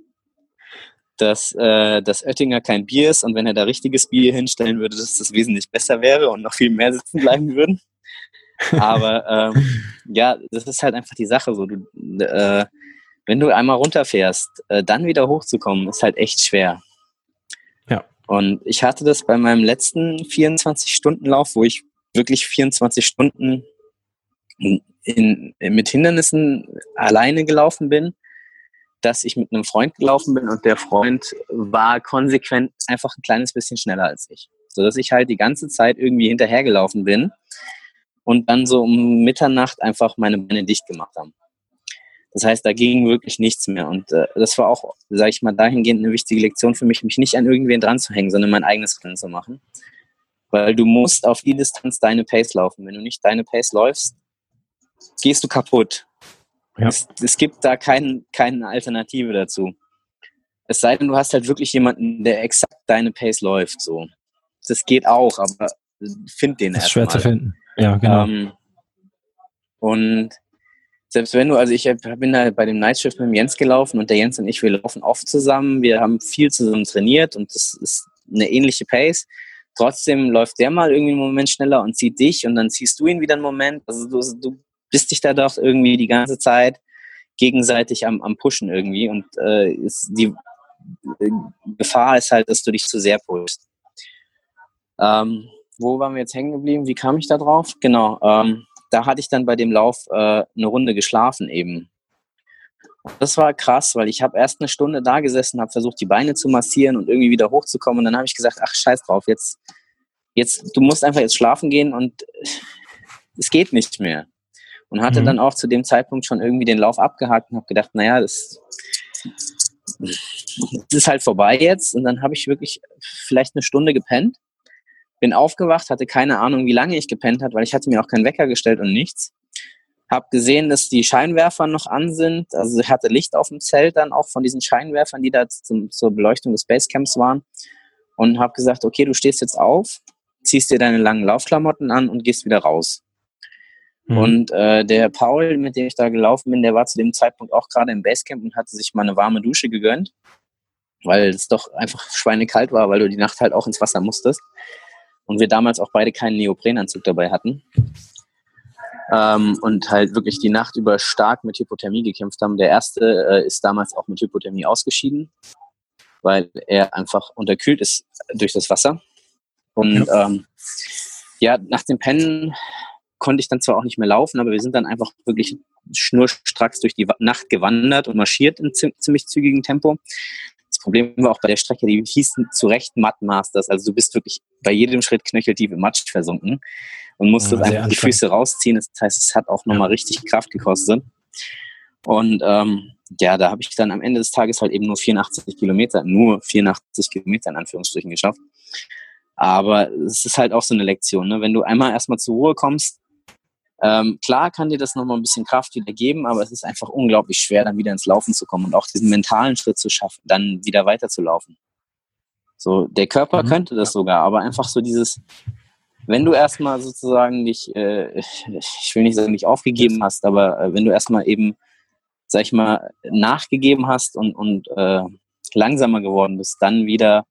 dass äh, das Oettinger kein Bier ist und wenn er da richtiges Bier hinstellen würde, dass das wesentlich besser wäre und noch viel mehr sitzen bleiben würden. Aber ähm, ja, das ist halt einfach die Sache so. Du, äh, wenn du einmal runterfährst, äh, dann wieder hochzukommen, ist halt echt schwer. Und ich hatte das bei meinem letzten 24-Stunden-Lauf, wo ich wirklich 24 Stunden in, in, mit Hindernissen alleine gelaufen bin dass ich mit einem Freund gelaufen bin und der Freund war konsequent einfach ein kleines bisschen schneller als ich. So dass ich halt die ganze Zeit irgendwie hinterhergelaufen bin und dann so um Mitternacht einfach meine Beine dicht gemacht haben. Das heißt, da ging wirklich nichts mehr. Und äh, das war auch, sage ich mal, dahingehend eine wichtige Lektion für mich, mich nicht an irgendwen dran zu hängen, sondern mein eigenes Rennen zu machen. Weil du musst auf die Distanz deine Pace laufen. Wenn du nicht deine Pace läufst, gehst du kaputt. Ja. Es, es, gibt da kein, keine Alternative dazu. Es sei denn, du hast halt wirklich jemanden, der exakt deine Pace läuft. So. Das geht auch, aber find den erstmal. Ist schwer mal. zu finden. Ja, genau. Ähm, und selbst wenn du, also ich bin da bei dem Nightshift mit dem Jens gelaufen und der Jens und ich, wir laufen oft zusammen, wir haben viel zusammen trainiert und das ist eine ähnliche Pace. Trotzdem läuft der mal irgendwie einen Moment schneller und zieht dich und dann ziehst du ihn wieder einen Moment. Also du, du bist dich da doch irgendwie die ganze Zeit gegenseitig am, am Pushen irgendwie und äh, ist die äh, Gefahr ist halt, dass du dich zu sehr pushst. Ähm, wo waren wir jetzt hängen geblieben? Wie kam ich da drauf? Genau, ähm, da hatte ich dann bei dem Lauf äh, eine Runde geschlafen eben. das war krass, weil ich habe erst eine Stunde da gesessen, habe versucht, die Beine zu massieren und irgendwie wieder hochzukommen. Und dann habe ich gesagt, ach scheiß drauf, jetzt, jetzt, du musst einfach jetzt schlafen gehen und es geht nicht mehr und hatte mhm. dann auch zu dem Zeitpunkt schon irgendwie den Lauf abgehakt und habe gedacht, naja, das, das ist halt vorbei jetzt. Und dann habe ich wirklich vielleicht eine Stunde gepennt, bin aufgewacht, hatte keine Ahnung, wie lange ich gepennt hat, weil ich hatte mir auch keinen Wecker gestellt und nichts. Hab gesehen, dass die Scheinwerfer noch an sind. Also ich hatte Licht auf dem Zelt dann auch von diesen Scheinwerfern, die da zum, zur Beleuchtung des Basecamps waren. Und habe gesagt, okay, du stehst jetzt auf, ziehst dir deine langen Laufklamotten an und gehst wieder raus. Mhm. Und äh, der Paul, mit dem ich da gelaufen bin, der war zu dem Zeitpunkt auch gerade im Basecamp und hatte sich mal eine warme Dusche gegönnt, weil es doch einfach schweinekalt war, weil du die Nacht halt auch ins Wasser musstest. Und wir damals auch beide keinen Neoprenanzug dabei hatten ähm, und halt wirklich die Nacht über stark mit Hypothermie gekämpft haben. Der erste äh, ist damals auch mit Hypothermie ausgeschieden, weil er einfach unterkühlt ist durch das Wasser. Und ja, ähm, ja nach dem Pennen konnte ich dann zwar auch nicht mehr laufen, aber wir sind dann einfach wirklich schnurstracks durch die Nacht gewandert und marschiert in ziemlich zügigem Tempo. Das Problem war auch bei der Strecke, die hießen zu Recht Mud Masters. Also du bist wirklich bei jedem Schritt knöcheltief im Matsch versunken und musstest ja, einfach die Füße rausziehen. Das heißt, es hat auch nochmal ja. richtig Kraft gekostet. Und ähm, ja, da habe ich dann am Ende des Tages halt eben nur 84 Kilometer, nur 84 Kilometer in Anführungsstrichen geschafft. Aber es ist halt auch so eine Lektion, ne? wenn du einmal erstmal zur Ruhe kommst, ähm, klar kann dir das nochmal ein bisschen Kraft wieder geben, aber es ist einfach unglaublich schwer, dann wieder ins Laufen zu kommen und auch diesen mentalen Schritt zu schaffen, dann wieder weiterzulaufen. So, der Körper mhm. könnte das sogar, aber einfach so dieses, wenn du erstmal sozusagen dich, äh, ich will nicht sagen, nicht aufgegeben hast, aber äh, wenn du erstmal eben, sag ich mal, nachgegeben hast und, und äh, langsamer geworden bist, dann wieder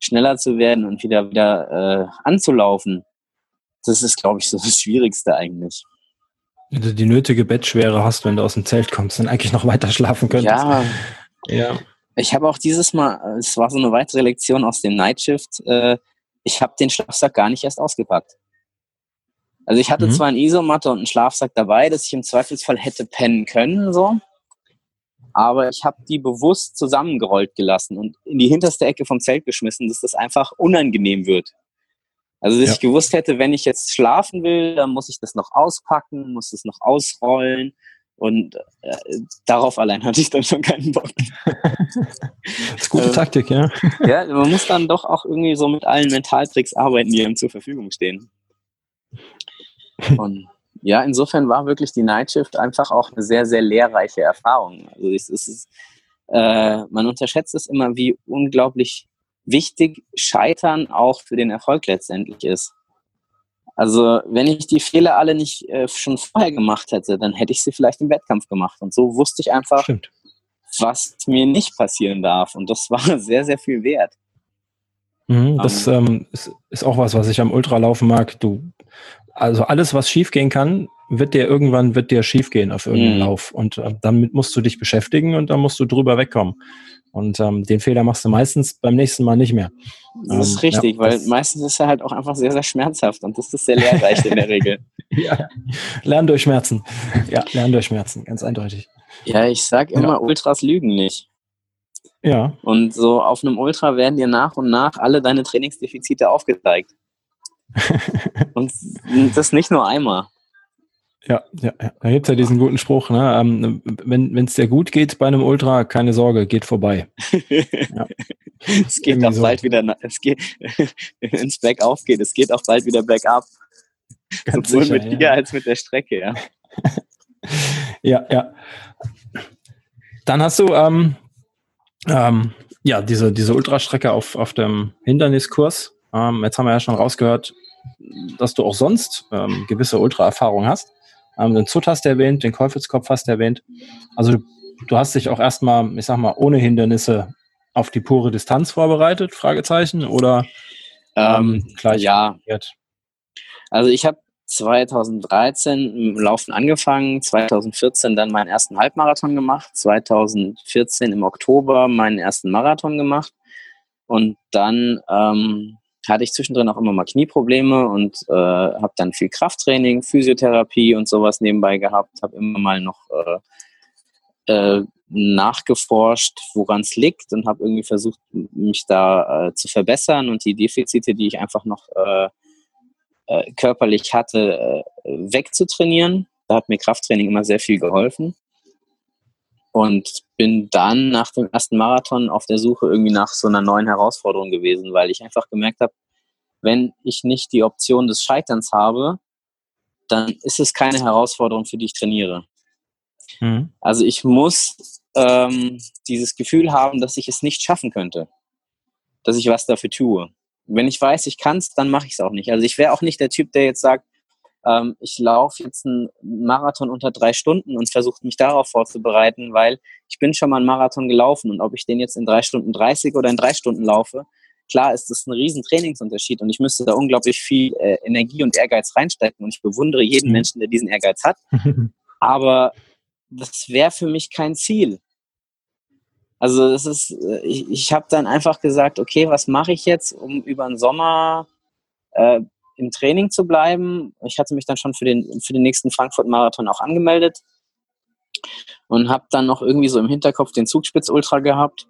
schneller zu werden und wieder wieder äh, anzulaufen, das ist, glaube ich, so das Schwierigste eigentlich. Wenn du die nötige Bettschwere hast, wenn du aus dem Zelt kommst, dann eigentlich noch weiter schlafen könntest. Ja. ja. Ich habe auch dieses Mal, es war so eine weitere Lektion aus dem Nightshift, äh, ich habe den Schlafsack gar nicht erst ausgepackt. Also ich hatte mhm. zwar eine Isomatte und einen Schlafsack dabei, dass ich im Zweifelsfall hätte pennen können, so. Aber ich habe die bewusst zusammengerollt gelassen und in die hinterste Ecke vom Zelt geschmissen, dass das einfach unangenehm wird. Also, dass ja. ich gewusst hätte, wenn ich jetzt schlafen will, dann muss ich das noch auspacken, muss das noch ausrollen. Und äh, darauf allein hatte ich dann schon keinen Bock. das ist gute äh, Taktik, ja. ja, man muss dann doch auch irgendwie so mit allen Mentaltricks arbeiten, die einem zur Verfügung stehen. Und ja, insofern war wirklich die Nightshift einfach auch eine sehr, sehr lehrreiche Erfahrung. Also es ist, äh, man unterschätzt es immer, wie unglaublich wichtig Scheitern auch für den Erfolg letztendlich ist. Also wenn ich die Fehler alle nicht äh, schon vorher gemacht hätte, dann hätte ich sie vielleicht im Wettkampf gemacht. Und so wusste ich einfach, Stimmt. was mir nicht passieren darf. Und das war sehr, sehr viel wert. Mhm, das um, ähm. ähm, ist, ist, auch was, was ich am Ultralaufen mag. Du, also alles, was schiefgehen kann, wird dir irgendwann wird dir schiefgehen auf irgendeinem mhm. Lauf. Und äh, damit musst du dich beschäftigen und dann musst du drüber wegkommen. Und ähm, den Fehler machst du meistens beim nächsten Mal nicht mehr. Das ist ähm, richtig, ja, weil meistens ist er halt auch einfach sehr, sehr schmerzhaft und das ist sehr lehrreich in der Regel. ja, lernen durch Schmerzen. Ja, lernen durch Schmerzen, ganz eindeutig. Ja, ich sag immer, ja. Ultras lügen nicht. Ja. Und so auf einem Ultra werden dir nach und nach alle deine Trainingsdefizite aufgezeigt. und das nicht nur einmal. Ja, ja, ja. da gibt es ja diesen guten Spruch, ne? Ähm, wenn es dir gut geht bei einem Ultra, keine Sorge, geht vorbei. ja. Es geht auch so. bald wieder, es geht, wenn es bergauf geht, es geht auch bald wieder bergab. Ganz Sowohl sicher, mit dir ja. als mit der Strecke, ja. ja, ja. Dann hast du ähm, ähm, ja diese, diese Ultrastrecke auf, auf dem Hinderniskurs. Ähm, jetzt haben wir ja schon rausgehört, dass du auch sonst ähm, gewisse Ultra-Erfahrung hast. Ähm, den Zut hast du erwähnt, den Käufelskopf hast du erwähnt. Also du, du hast dich auch erstmal, ich sag mal, ohne Hindernisse auf die pure Distanz vorbereitet, Fragezeichen, oder ähm, ähm gleich? Ja. Probiert? Also ich habe 2013 im Laufen angefangen, 2014 dann meinen ersten Halbmarathon gemacht, 2014 im Oktober meinen ersten Marathon gemacht und dann ähm, hatte ich zwischendrin auch immer mal Knieprobleme und äh, habe dann viel Krafttraining, Physiotherapie und sowas nebenbei gehabt, habe immer mal noch äh, äh, nachgeforscht, woran es liegt und habe irgendwie versucht, mich da äh, zu verbessern und die Defizite, die ich einfach noch äh, äh, körperlich hatte, wegzutrainieren. Da hat mir Krafttraining immer sehr viel geholfen. Und bin dann nach dem ersten Marathon auf der Suche irgendwie nach so einer neuen Herausforderung gewesen, weil ich einfach gemerkt habe, wenn ich nicht die Option des Scheiterns habe, dann ist es keine Herausforderung, für die ich trainiere. Mhm. Also ich muss ähm, dieses Gefühl haben, dass ich es nicht schaffen könnte, dass ich was dafür tue. Wenn ich weiß, ich kann es, dann mache ich es auch nicht. Also ich wäre auch nicht der Typ, der jetzt sagt, ähm, ich laufe jetzt einen Marathon unter drei Stunden und versuche mich darauf vorzubereiten, weil ich bin schon mal einen Marathon gelaufen und ob ich den jetzt in drei Stunden 30 oder in drei Stunden laufe, klar ist das ein riesen Trainingsunterschied und ich müsste da unglaublich viel äh, Energie und Ehrgeiz reinstecken und ich bewundere jeden mhm. Menschen, der diesen Ehrgeiz hat. Aber das wäre für mich kein Ziel. Also das ist, äh, ich, ich habe dann einfach gesagt, okay, was mache ich jetzt, um über den Sommer äh, im Training zu bleiben. Ich hatte mich dann schon für den, für den nächsten Frankfurt-Marathon auch angemeldet und habe dann noch irgendwie so im Hinterkopf den Zugspitz-Ultra gehabt.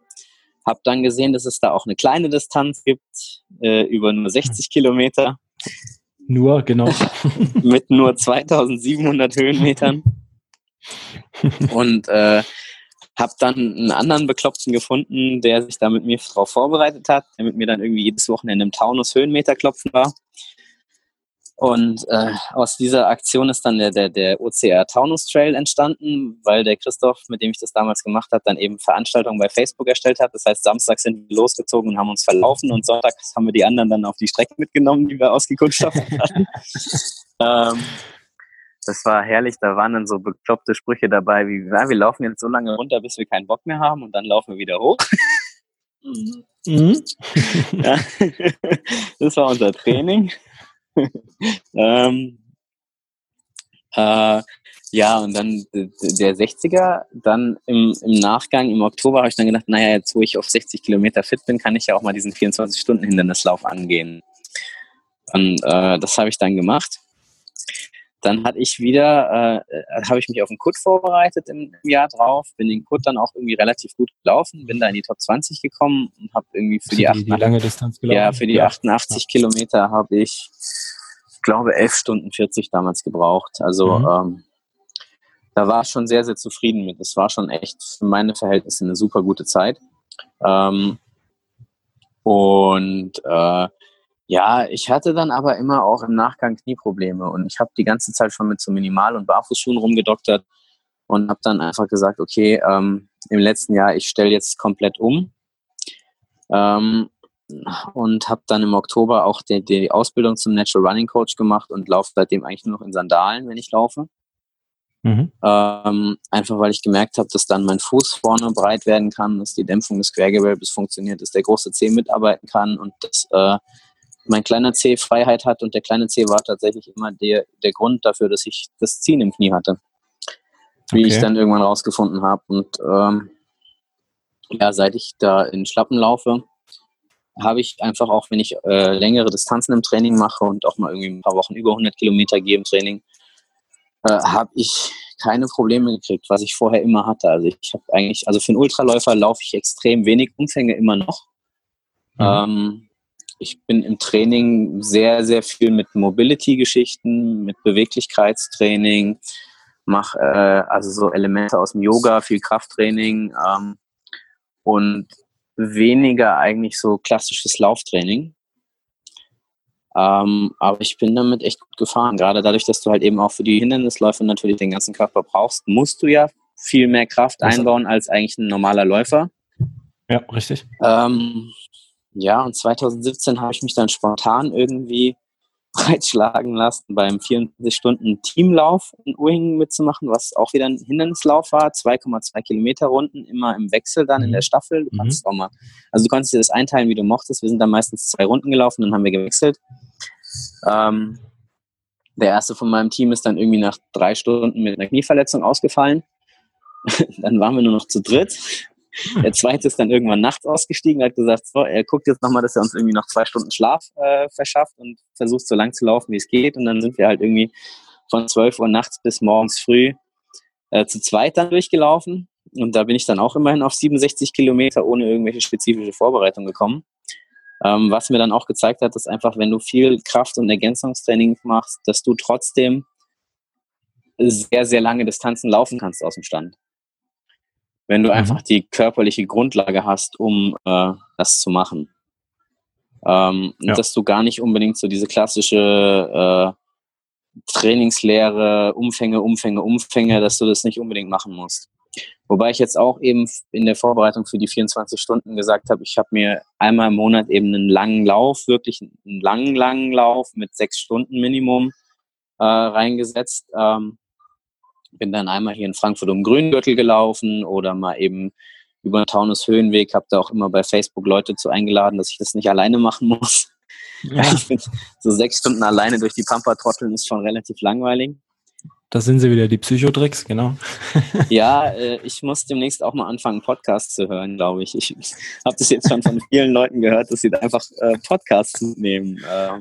Habe dann gesehen, dass es da auch eine kleine Distanz gibt, äh, über nur 60 Kilometer. Nur, genau. mit nur 2700 Höhenmetern. Und äh, habe dann einen anderen Bekloppten gefunden, der sich da mit mir darauf vorbereitet hat, der mit mir dann irgendwie jedes Wochenende im Taunus Höhenmeter klopfen war. Und äh, aus dieser Aktion ist dann der, der, der OCR Taunus Trail entstanden, weil der Christoph, mit dem ich das damals gemacht habe, dann eben Veranstaltungen bei Facebook erstellt hat. Das heißt, Samstag sind wir losgezogen und haben uns verlaufen und Sonntag haben wir die anderen dann auf die Strecke mitgenommen, die wir ausgekundschaftet hatten. ähm, das war herrlich, da waren dann so bekloppte Sprüche dabei, wie, ja, wir laufen jetzt so lange runter, bis wir keinen Bock mehr haben und dann laufen wir wieder hoch. Mhm. ja, das war unser Training. ähm, äh, ja, und dann der 60er, dann im, im Nachgang, im Oktober, habe ich dann gedacht, naja, jetzt wo ich auf 60 Kilometer fit bin, kann ich ja auch mal diesen 24-Stunden-Hindernislauf angehen. Und äh, das habe ich dann gemacht. Dann hatte ich wieder, äh, habe ich mich auf den Kut vorbereitet im, im, Jahr drauf, bin den Kut dann auch irgendwie relativ gut gelaufen, bin da in die Top 20 gekommen und habe irgendwie für die, die, 88, die lange Distanz gelaufen. Ja, für die 88 ja. Kilometer habe ich glaube, 11 Stunden 40 damals gebraucht. Also mhm. ähm, da war ich schon sehr, sehr zufrieden mit. Es war schon echt für meine Verhältnisse eine super gute Zeit. Ähm, und äh, ja, ich hatte dann aber immer auch im Nachgang Knieprobleme und ich habe die ganze Zeit schon mit so Minimal- und Barfußschuhen rumgedoktert und habe dann einfach gesagt, okay, ähm, im letzten Jahr, ich stelle jetzt komplett um ähm, und habe dann im Oktober auch die, die, Ausbildung zum Natural Running Coach gemacht und laufe seitdem eigentlich nur noch in Sandalen, wenn ich laufe. Mhm. Ähm, einfach weil ich gemerkt habe, dass dann mein Fuß vorne breit werden kann, dass die Dämpfung des Quergewölbes funktioniert, dass der große Zeh mitarbeiten kann und dass äh, mein kleiner C Freiheit hat und der kleine C war tatsächlich immer der, der Grund dafür, dass ich das Ziehen im Knie hatte. Wie okay. ich dann irgendwann rausgefunden habe. Und ähm, ja, seit ich da in Schlappen laufe, habe ich einfach auch, wenn ich äh, längere Distanzen im Training mache und auch mal irgendwie ein paar Wochen über 100 Kilometer gehe im Training, äh, habe ich keine Probleme gekriegt, was ich vorher immer hatte. Also ich habe eigentlich, also für einen Ultraläufer laufe ich extrem wenig Umfänge immer noch. Mhm. Ähm, ich bin im Training sehr, sehr viel mit Mobility-Geschichten, mit Beweglichkeitstraining, mache äh, also so Elemente aus dem Yoga, viel Krafttraining ähm, und weniger eigentlich so klassisches Lauftraining. Ähm, aber ich bin damit echt gut gefahren. Gerade dadurch, dass du halt eben auch für die Hindernisläufe natürlich den ganzen Körper brauchst, musst du ja viel mehr Kraft einbauen als eigentlich ein normaler Läufer. Ja, richtig. Ähm, ja, und 2017 habe ich mich dann spontan irgendwie breitschlagen lassen, beim 24-Stunden-Teamlauf in Uhingen mitzumachen, was auch wieder ein Hindernislauf war. 2,2 Kilometer Runden, immer im Wechsel dann in der mhm. Staffel. Du kannst mhm. auch mal, also du konntest dir das einteilen, wie du mochtest. Wir sind dann meistens zwei Runden gelaufen, dann haben wir gewechselt. Ähm, der erste von meinem Team ist dann irgendwie nach drei Stunden mit einer Knieverletzung ausgefallen. dann waren wir nur noch zu dritt. Der zweite ist dann irgendwann nachts ausgestiegen, hat gesagt, so, er guckt jetzt nochmal, dass er uns irgendwie noch zwei Stunden Schlaf äh, verschafft und versucht so lang zu laufen, wie es geht. Und dann sind wir halt irgendwie von 12 Uhr nachts bis morgens früh äh, zu zweit dann durchgelaufen. Und da bin ich dann auch immerhin auf 67 Kilometer ohne irgendwelche spezifische Vorbereitung gekommen. Ähm, was mir dann auch gezeigt hat, dass einfach, wenn du viel Kraft- und Ergänzungstraining machst, dass du trotzdem sehr, sehr lange Distanzen laufen kannst aus dem Stand wenn du mhm. einfach die körperliche Grundlage hast, um äh, das zu machen. Ähm, ja. Dass du gar nicht unbedingt so diese klassische äh, Trainingslehre, Umfänge, Umfänge, Umfänge, dass du das nicht unbedingt machen musst. Wobei ich jetzt auch eben in der Vorbereitung für die 24 Stunden gesagt habe, ich habe mir einmal im Monat eben einen langen Lauf, wirklich einen langen, langen Lauf mit sechs Stunden Minimum äh, reingesetzt. Ähm, bin dann einmal hier in Frankfurt um Grüngürtel gelaufen oder mal eben über den Taunus Höhenweg, habe da auch immer bei Facebook Leute zu eingeladen, dass ich das nicht alleine machen muss. Ja. So sechs Stunden alleine durch die Pampa trotteln ist schon relativ langweilig. Da sind sie wieder, die Psychotricks, genau. ja, äh, ich muss demnächst auch mal anfangen, Podcasts zu hören, glaube ich. Ich habe das jetzt schon von vielen Leuten gehört, dass sie da einfach äh, Podcasts nehmen. Äh,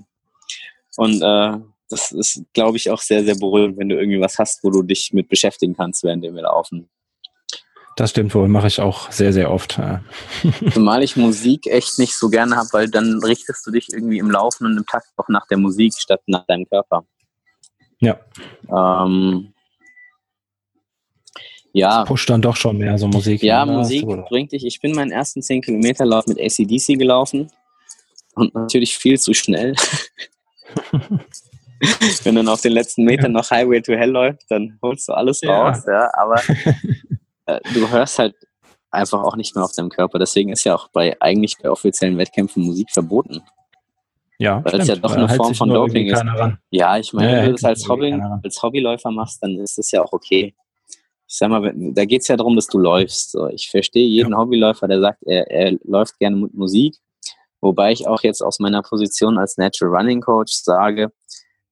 und äh, das ist, glaube ich, auch sehr, sehr beruhigend, wenn du irgendwie was hast, wo du dich mit beschäftigen kannst, während wir laufen. Das stimmt wohl, mache ich auch sehr, sehr oft. Zumal ich Musik echt nicht so gerne habe, weil dann richtest du dich irgendwie im Laufen und im Takt auch nach der Musik statt nach deinem Körper. Ja. Ähm, ja. Das pusht dann doch schon mehr so Musik. Ja, Musik bringt dich. Ich bin meinen ersten 10 Kilometer Lauf mit ACDC gelaufen und natürlich viel zu schnell. Wenn dann auf den letzten Metern ja. noch Highway to Hell läuft, dann holst du alles ja. raus, ja. Aber äh, du hörst halt einfach auch nicht mehr auf deinem Körper. Deswegen ist ja auch bei eigentlich bei offiziellen Wettkämpfen Musik verboten. Ja, weil es ja doch eine Form von Doping ist. Ja, ich meine, ja, wenn du das als, Hobby, als Hobbyläufer machst, dann ist das ja auch okay. Ich sag mal, da geht es ja darum, dass du läufst. So, ich verstehe jeden ja. Hobbyläufer, der sagt, er, er läuft gerne mit Musik. Wobei ich auch jetzt aus meiner Position als Natural Running Coach sage,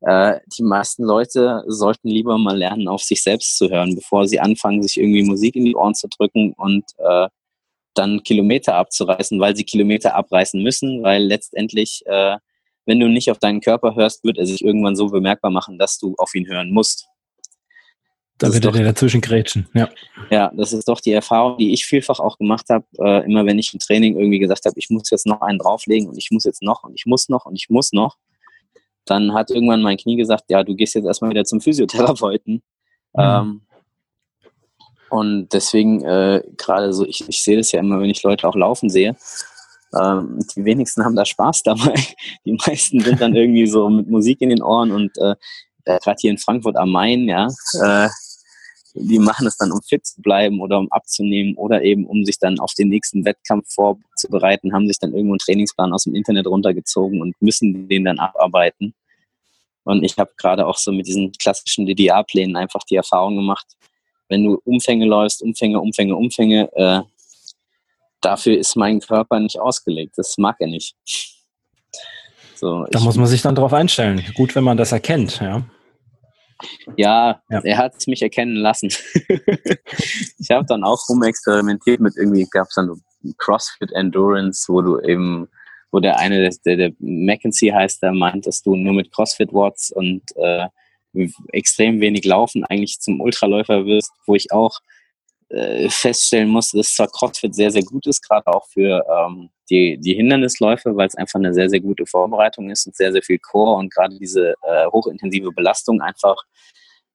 äh, die meisten Leute sollten lieber mal lernen, auf sich selbst zu hören, bevor sie anfangen, sich irgendwie Musik in die Ohren zu drücken und äh, dann Kilometer abzureißen, weil sie Kilometer abreißen müssen, weil letztendlich, äh, wenn du nicht auf deinen Körper hörst, wird er sich irgendwann so bemerkbar machen, dass du auf ihn hören musst. Da wird er dir dazwischen grätschen, ja. Ja, das ist doch die Erfahrung, die ich vielfach auch gemacht habe, äh, immer wenn ich im Training irgendwie gesagt habe, ich muss jetzt noch einen drauflegen und ich muss jetzt noch und ich muss noch und ich muss noch dann hat irgendwann mein Knie gesagt, ja, du gehst jetzt erstmal wieder zum Physiotherapeuten. Mhm. Ähm, und deswegen äh, gerade so, ich, ich sehe das ja immer, wenn ich Leute auch laufen sehe. Ähm, die wenigsten haben da Spaß dabei. Die meisten sind dann irgendwie so mit Musik in den Ohren und äh, gerade hier in Frankfurt am Main, ja, äh, die machen es dann, um fit zu bleiben oder um abzunehmen oder eben um sich dann auf den nächsten Wettkampf vorzubereiten, haben sich dann irgendwo einen Trainingsplan aus dem Internet runtergezogen und müssen den dann abarbeiten. Und ich habe gerade auch so mit diesen klassischen DDA-Plänen einfach die Erfahrung gemacht, wenn du Umfänge läufst, Umfänge, Umfänge, Umfänge, äh, dafür ist mein Körper nicht ausgelegt. Das mag er nicht. So, da muss man sich dann drauf einstellen. Gut, wenn man das erkennt, ja. Ja, ja. er hat es mich erkennen lassen. ich habe dann auch rumexperimentiert mit irgendwie, gab es dann CrossFit Endurance, wo du eben, wo der eine, der, der Mackenzie heißt, der meint, dass du nur mit CrossFit Watts und äh, extrem wenig Laufen eigentlich zum Ultraläufer wirst, wo ich auch äh, feststellen musste, dass zwar CrossFit sehr, sehr gut ist, gerade auch für ähm, die, die Hindernisläufe, weil es einfach eine sehr, sehr gute Vorbereitung ist und sehr, sehr viel Core und gerade diese äh, hochintensive Belastung einfach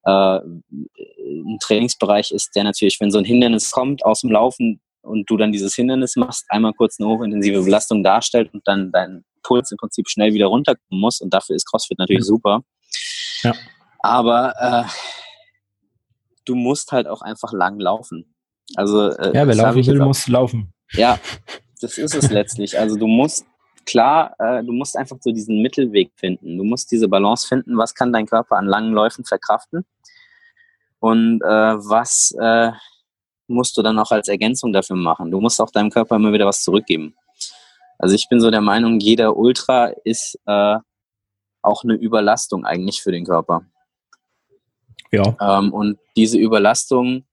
äh, ein Trainingsbereich ist, der natürlich, wenn so ein Hindernis kommt aus dem Laufen und du dann dieses Hindernis machst, einmal kurz eine hochintensive Belastung darstellt und dann dein Puls im Prinzip schnell wieder runterkommen muss und dafür ist CrossFit natürlich super. Ja. Aber äh, du musst halt auch einfach lang laufen. Also äh, ja, wer laufen will, muss laufen. Ja, das ist es letztlich. Also du musst klar, äh, du musst einfach so diesen Mittelweg finden. Du musst diese Balance finden, was kann dein Körper an langen Läufen verkraften und äh, was äh, musst du dann auch als Ergänzung dafür machen. Du musst auch deinem Körper immer wieder was zurückgeben. Also ich bin so der Meinung, jeder Ultra ist äh, auch eine Überlastung eigentlich für den Körper. Ja. Ähm, und diese Überlastung,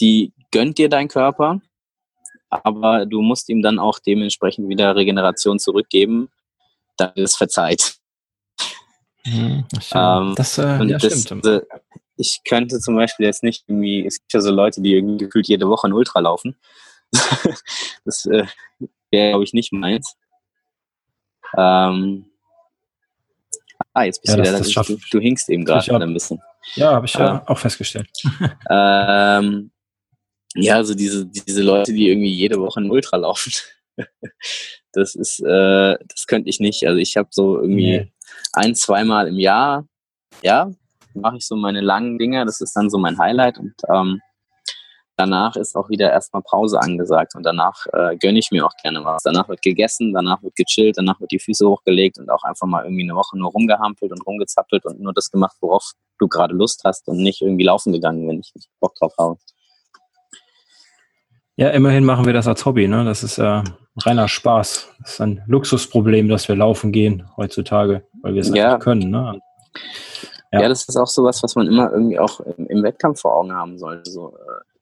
die gönnt dir dein Körper aber du musst ihm dann auch dementsprechend wieder Regeneration zurückgeben, damit es verzeiht. Mhm, ähm, das, äh, ja, das, stimmt. Äh, ich könnte zum Beispiel jetzt nicht irgendwie, es gibt ja so Leute, die irgendwie gefühlt jede Woche ein Ultra laufen. das äh, wäre, glaube ich, nicht meins. Ähm, ah, jetzt bist ja, du wieder da. Du, du hinkst eben gerade ein bisschen. Ja, habe ich ja ähm, auch festgestellt. ähm, ja, also diese, diese Leute, die irgendwie jede Woche ein Ultra laufen, das ist, äh, das könnte ich nicht. Also ich habe so irgendwie nee. ein, zweimal im Jahr, ja, mache ich so meine langen Dinger, das ist dann so mein Highlight und ähm, danach ist auch wieder erstmal Pause angesagt und danach äh, gönne ich mir auch gerne was. Danach wird gegessen, danach wird gechillt, danach wird die Füße hochgelegt und auch einfach mal irgendwie eine Woche nur rumgehampelt und rumgezappelt und nur das gemacht, worauf du gerade Lust hast und nicht irgendwie laufen gegangen, wenn ich nicht Bock drauf habe. Ja, immerhin machen wir das als Hobby, ne? Das ist äh, reiner Spaß. Das ist ein Luxusproblem, dass wir laufen gehen heutzutage, weil wir es Ja. einfach können, ne? Ja. Ja. das ist auch sowas, was man immer irgendwie auch im, im Wettkampf vor Augen haben sollte. So, äh,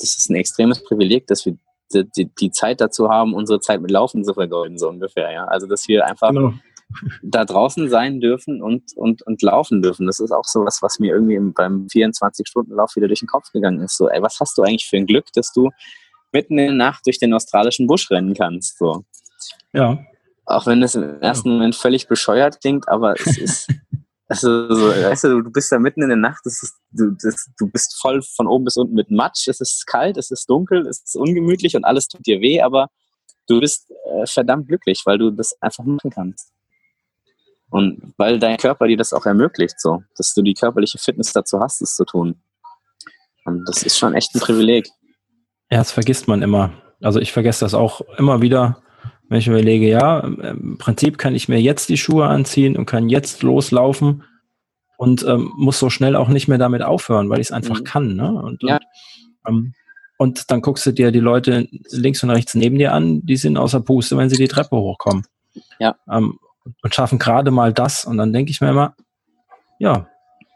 das ist ein extremes Privileg, dass wir die, die, die Zeit dazu haben, unsere Zeit mit Laufen zu vergeuden, so ungefähr. Ja? Also, dass wir einfach Genau. da draußen sein dürfen und, und, und laufen dürfen. Das ist auch sowas, was mir irgendwie im, beim 24-Stunden-Lauf wieder durch den Kopf gegangen ist. So, ey, was hast du eigentlich für ein Glück, dass du mitten in der Nacht durch den australischen Busch rennen kannst? So. Ja. Auch wenn es im ersten Moment völlig bescheuert klingt, aber es ist, also, so, weißt du, du bist da mitten in der Nacht, ist, du, das, du bist voll von oben bis unten mit Matsch, es ist kalt, es ist dunkel, es ist ungemütlich und alles tut dir weh, aber du bist äh, verdammt glücklich, weil du das einfach machen kannst. Und weil dein Körper dir das auch ermöglicht, so, dass du die körperliche Fitness dazu hast, es zu tun. Und das ist schon echt ein Privileg. Ja, das vergisst man immer. Also ich vergesse das auch immer wieder, wenn ich überlege, ja, im Prinzip kann ich mir jetzt die Schuhe anziehen und kann jetzt loslaufen und ähm, muss so schnell auch nicht mehr damit aufhören, weil ich es einfach Mhm. kann. Ne? Und, Ja. und, ähm, und dann guckst du dir die Leute links und rechts neben dir an, die sind außer Puste, wenn sie die Treppe hochkommen. Ja. Ähm, und schaffen gerade mal das. Und dann denke ich mir immer, ja,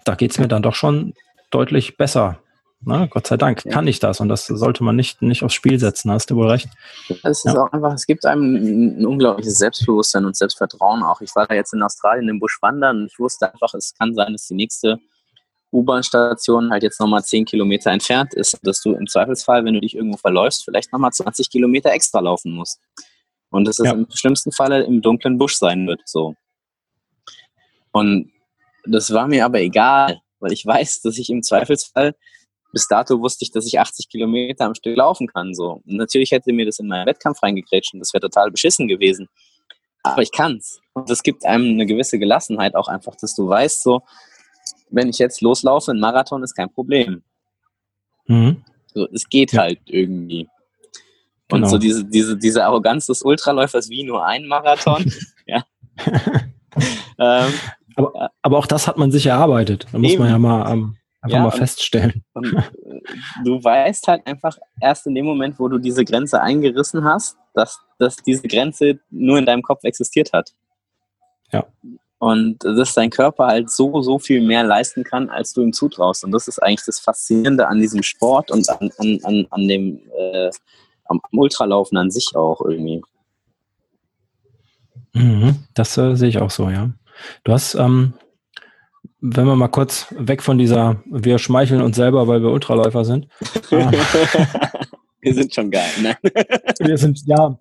da geht's mir dann doch schon deutlich besser. Na, Gott sei Dank kann ich das und das sollte man nicht, nicht aufs Spiel setzen, hast du wohl recht. Es ist Ja. auch einfach, es gibt einem ein, ein unglaubliches Selbstbewusstsein und Selbstvertrauen auch. Ich war da jetzt in Australien im Busch wandern und ich wusste einfach, es kann sein, dass die nächste U-Bahn-Station halt jetzt nochmal 10 Kilometer entfernt ist, dass du im Zweifelsfall, wenn du dich irgendwo verläufst, vielleicht nochmal 20 Kilometer extra laufen musst. Und dass es Ja. im schlimmsten Falle im dunklen Busch sein wird, so. Und das war mir aber egal, weil ich weiß, dass ich im Zweifelsfall bis dato wusste ich, dass ich 80 Kilometer am Stück laufen kann. So. Und natürlich hätte mir das in meinen Wettkampf reingekrätscht und das wäre total beschissen gewesen. Aber ich kann's. Und das gibt einem eine gewisse Gelassenheit auch einfach, dass du weißt, so, wenn ich jetzt loslaufe, ein Marathon ist kein Problem. Mhm. So, es geht Ja. halt irgendwie. Und Genau. so diese, diese, diese Arroganz des Ultraläufers wie nur ein Marathon. ja. ähm, Aber, aber auch das hat man sich erarbeitet. Da muss Eben. man ja mal ähm, einfach Ja, mal und- feststellen. Und äh, du weißt halt einfach erst in dem Moment, wo du diese Grenze eingerissen hast, dass, dass diese Grenze nur in deinem Kopf existiert hat. Ja. Und dass dein Körper halt so, so viel mehr leisten kann, als du ihm zutraust. Und das ist eigentlich das Faszinierende an diesem Sport und an, an, an, an dem äh, am am Ultralaufen an sich auch irgendwie. Mhm. Das äh, sehe ich auch so, ja. Du hast, ähm, wenn wir mal kurz weg von dieser, wir schmeicheln uns selber, weil wir Ultraläufer sind. Ah, Wir sind schon geil. Ne? wir sind, ja,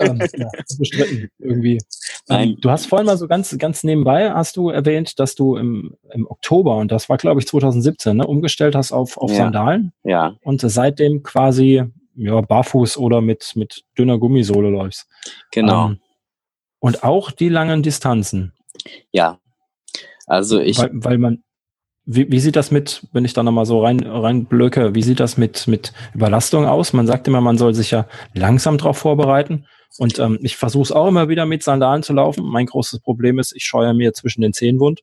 ähm, ja bestritten irgendwie. Nein. Ähm, du hast vorhin mal so ganz, ganz nebenbei, hast du erwähnt, dass du im, im Oktober, und das war glaube ich 2017, ne, umgestellt hast auf, auf Ja. Sandalen Ja, und seitdem quasi ja, barfuß oder mit, mit dünner Gummisohle läufst. genau. Ähm, und auch die langen Distanzen. ja. Also ich, weil, weil man, wie, wie sieht das mit, wenn ich da nochmal so rein, rein blöcke, wie sieht das mit, mit Überlastung aus? Man sagt immer, man soll sich ja langsam darauf vorbereiten. Und ähm, ich versuche es auch immer wieder mit Sandalen zu laufen. Mein großes Problem ist, ich scheue mir zwischen den Zehen wund.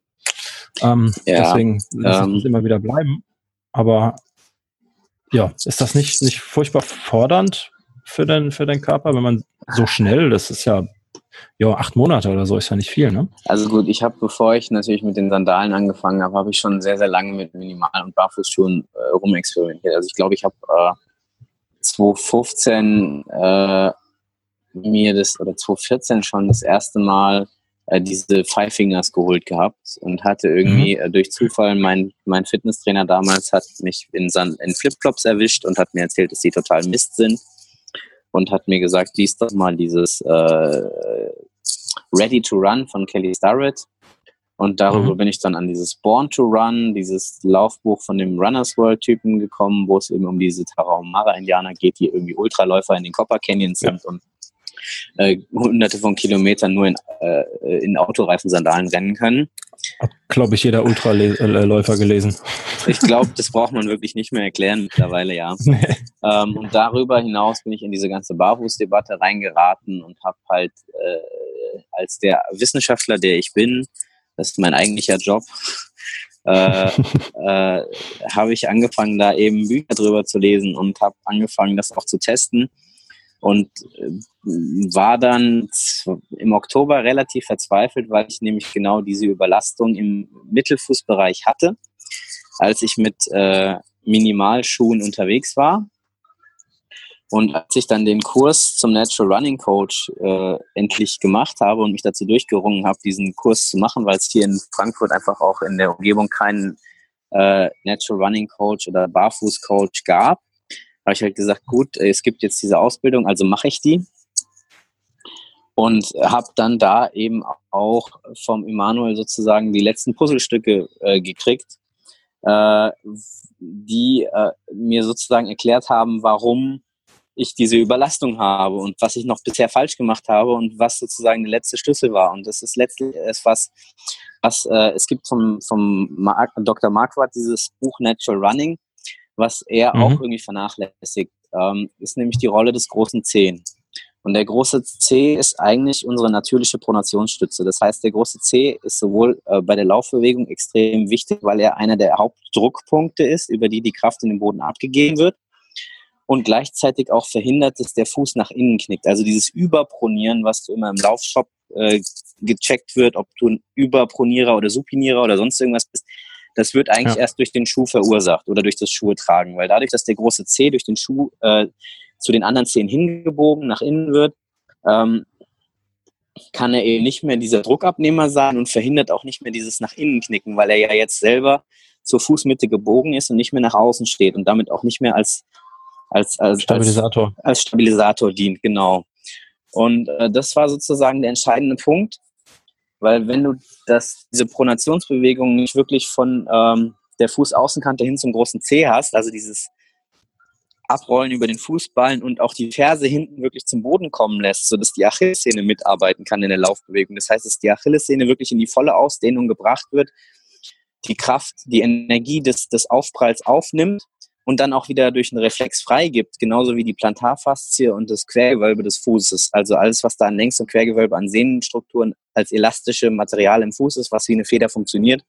Ähm, Ja, deswegen lasse ich ähm, das immer wieder bleiben. Aber ja, ist das nicht, nicht furchtbar fordernd für den, für den Körper, wenn man so schnell, das ist ja, ja, acht Monate oder so, ist ja nicht viel, ne? Also gut, ich habe, bevor ich natürlich mit den Sandalen angefangen habe, habe ich schon sehr, sehr lange mit Minimal- und Barfußschuhen äh, rumexperimentiert. Also ich glaube, ich habe äh, 2015 äh, mir das, oder 2014 schon das erste Mal äh, diese Five Fingers geholt gehabt und hatte irgendwie äh, durch Zufall, mein, mein Fitnesstrainer damals hat mich in, Sand, in Flipflops erwischt und hat mir erzählt, dass die total Mist sind und hat mir gesagt, lies doch mal dieses äh, Ready to Run von Kelly Starrett. Und darüber Mhm. bin ich dann an dieses Born to Run, dieses Laufbuch von dem Runners World Typen gekommen, wo es eben um diese Tarahumara-Indianer geht, die irgendwie Ultraläufer in den Copper Canyons Ja. sind und äh, hunderte von Kilometern nur in, äh, in Autoreifen-Sandalen rennen können. Hat, glaube ich, jeder Ultraläufer gelesen. Ich glaube, das braucht man wirklich nicht mehr erklären mittlerweile, ja. Nee. Ähm, und darüber hinaus bin ich in diese ganze Barfußdebatte reingeraten und habe halt äh, als der Wissenschaftler, der ich bin, das ist mein eigentlicher Job, äh, äh, habe ich angefangen, da eben Bücher drüber zu lesen und habe angefangen, das auch zu testen und äh, war dann im Oktober relativ verzweifelt, weil ich nämlich genau diese Überlastung im Mittelfußbereich hatte, als ich mit äh, Minimalschuhen unterwegs war. Und als ich dann den Kurs zum Natural Running Coach äh, endlich gemacht habe und mich dazu durchgerungen habe, diesen Kurs zu machen, weil es hier in Frankfurt einfach auch in der Umgebung keinen äh, Natural Running Coach oder Barfuß Coach gab, habe ich halt gesagt, gut, es gibt jetzt diese Ausbildung, also mache ich die. Und habe dann da eben auch vom Emanuel sozusagen die letzten Puzzlestücke äh, gekriegt, äh, die äh, mir sozusagen erklärt haben, warum ich diese Überlastung habe und was ich noch bisher falsch gemacht habe und was sozusagen der letzte Schlüssel war. Und das ist letztlich etwas, was äh, es gibt vom, vom Mark, Dr. Marquardt dieses Buch Natural Running, was er mhm. auch irgendwie vernachlässigt, ähm, ist nämlich die Rolle des großen Zehen. Und der große C ist eigentlich unsere natürliche Pronationsstütze. Das heißt, der große C ist sowohl äh, bei der Laufbewegung extrem wichtig, weil er einer der Hauptdruckpunkte ist, über die die Kraft in den Boden abgegeben wird. Und gleichzeitig auch verhindert, dass der Fuß nach innen knickt. Also dieses Überpronieren, was du immer im Laufshop äh, gecheckt wird, ob du ein Überpronierer oder Supinierer oder sonst irgendwas bist, das wird eigentlich ja. erst durch den Schuh verursacht oder durch das Schuhe tragen, weil dadurch, dass der große C durch den Schuh äh, zu den anderen Zehen hingebogen nach innen wird, ähm, kann er eben nicht mehr dieser Druckabnehmer sein und verhindert auch nicht mehr dieses nach innen knicken, weil er ja jetzt selber zur Fußmitte gebogen ist und nicht mehr nach außen steht und damit auch nicht mehr als als als Stabilisator als, als Stabilisator dient, genau. Und äh, das war sozusagen der entscheidende Punkt, weil wenn du das, diese Pronationsbewegung nicht wirklich von ähm, der Fußaußenkante hin zum großen C hast, also dieses Abrollen über den Fußballen und auch die Ferse hinten wirklich zum Boden kommen lässt, sodass die Achillessehne mitarbeiten kann in der Laufbewegung. Das heißt, dass die Achillessehne wirklich in die volle Ausdehnung gebracht wird, die Kraft, die Energie des, des Aufpralls aufnimmt und dann auch wieder durch einen Reflex freigibt, genauso wie die Plantarfaszie und das Quergewölbe des Fußes. Also alles, was da an Längs- und Quergewölbe an Sehnenstrukturen als elastische Material im Fuß ist, was wie eine Feder funktioniert,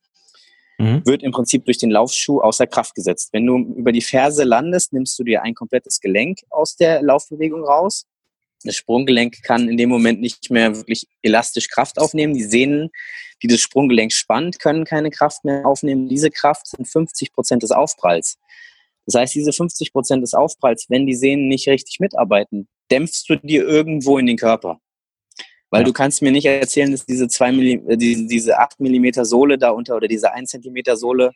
mhm. wird im Prinzip durch den Laufschuh außer Kraft gesetzt. Wenn du über die Ferse landest, nimmst du dir ein komplettes Gelenk aus der Laufbewegung raus. Das Sprunggelenk kann in dem Moment nicht mehr wirklich elastisch Kraft aufnehmen. Die Sehnen, die das Sprunggelenk spannt, können keine Kraft mehr aufnehmen. Diese Kraft sind 50 Prozent des Aufpralls. Das heißt, diese 50 Prozent des Aufpralls, wenn die Sehnen nicht richtig mitarbeiten, dämpfst du dir irgendwo in den Körper. Weil ja. du kannst mir nicht erzählen, dass diese, zwei Millim äh, die, diese 8 Millimeter Sohle da unter oder diese 1 Zentimeter Sohle,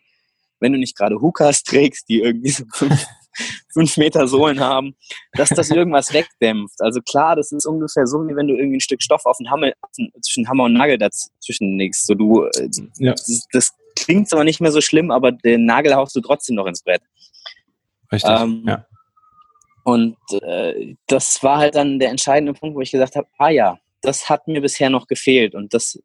wenn du nicht gerade Hookers trägst, die irgendwie so 5 Meter Sohlen haben, dass das irgendwas wegdämpft. Also klar, das ist ungefähr so, wie wenn du irgendwie ein Stück Stoff auf den Hammer, zwischen Hammer und Nagel dazwischen legst. So du, äh, ja. das, das klingt zwar nicht mehr so schlimm, aber den Nagel haust du trotzdem noch ins Brett. Richtig, ähm, ja. Und äh, das war halt dann der entscheidende Punkt, wo ich gesagt habe, ah ja, das hat mir bisher noch gefehlt. Und das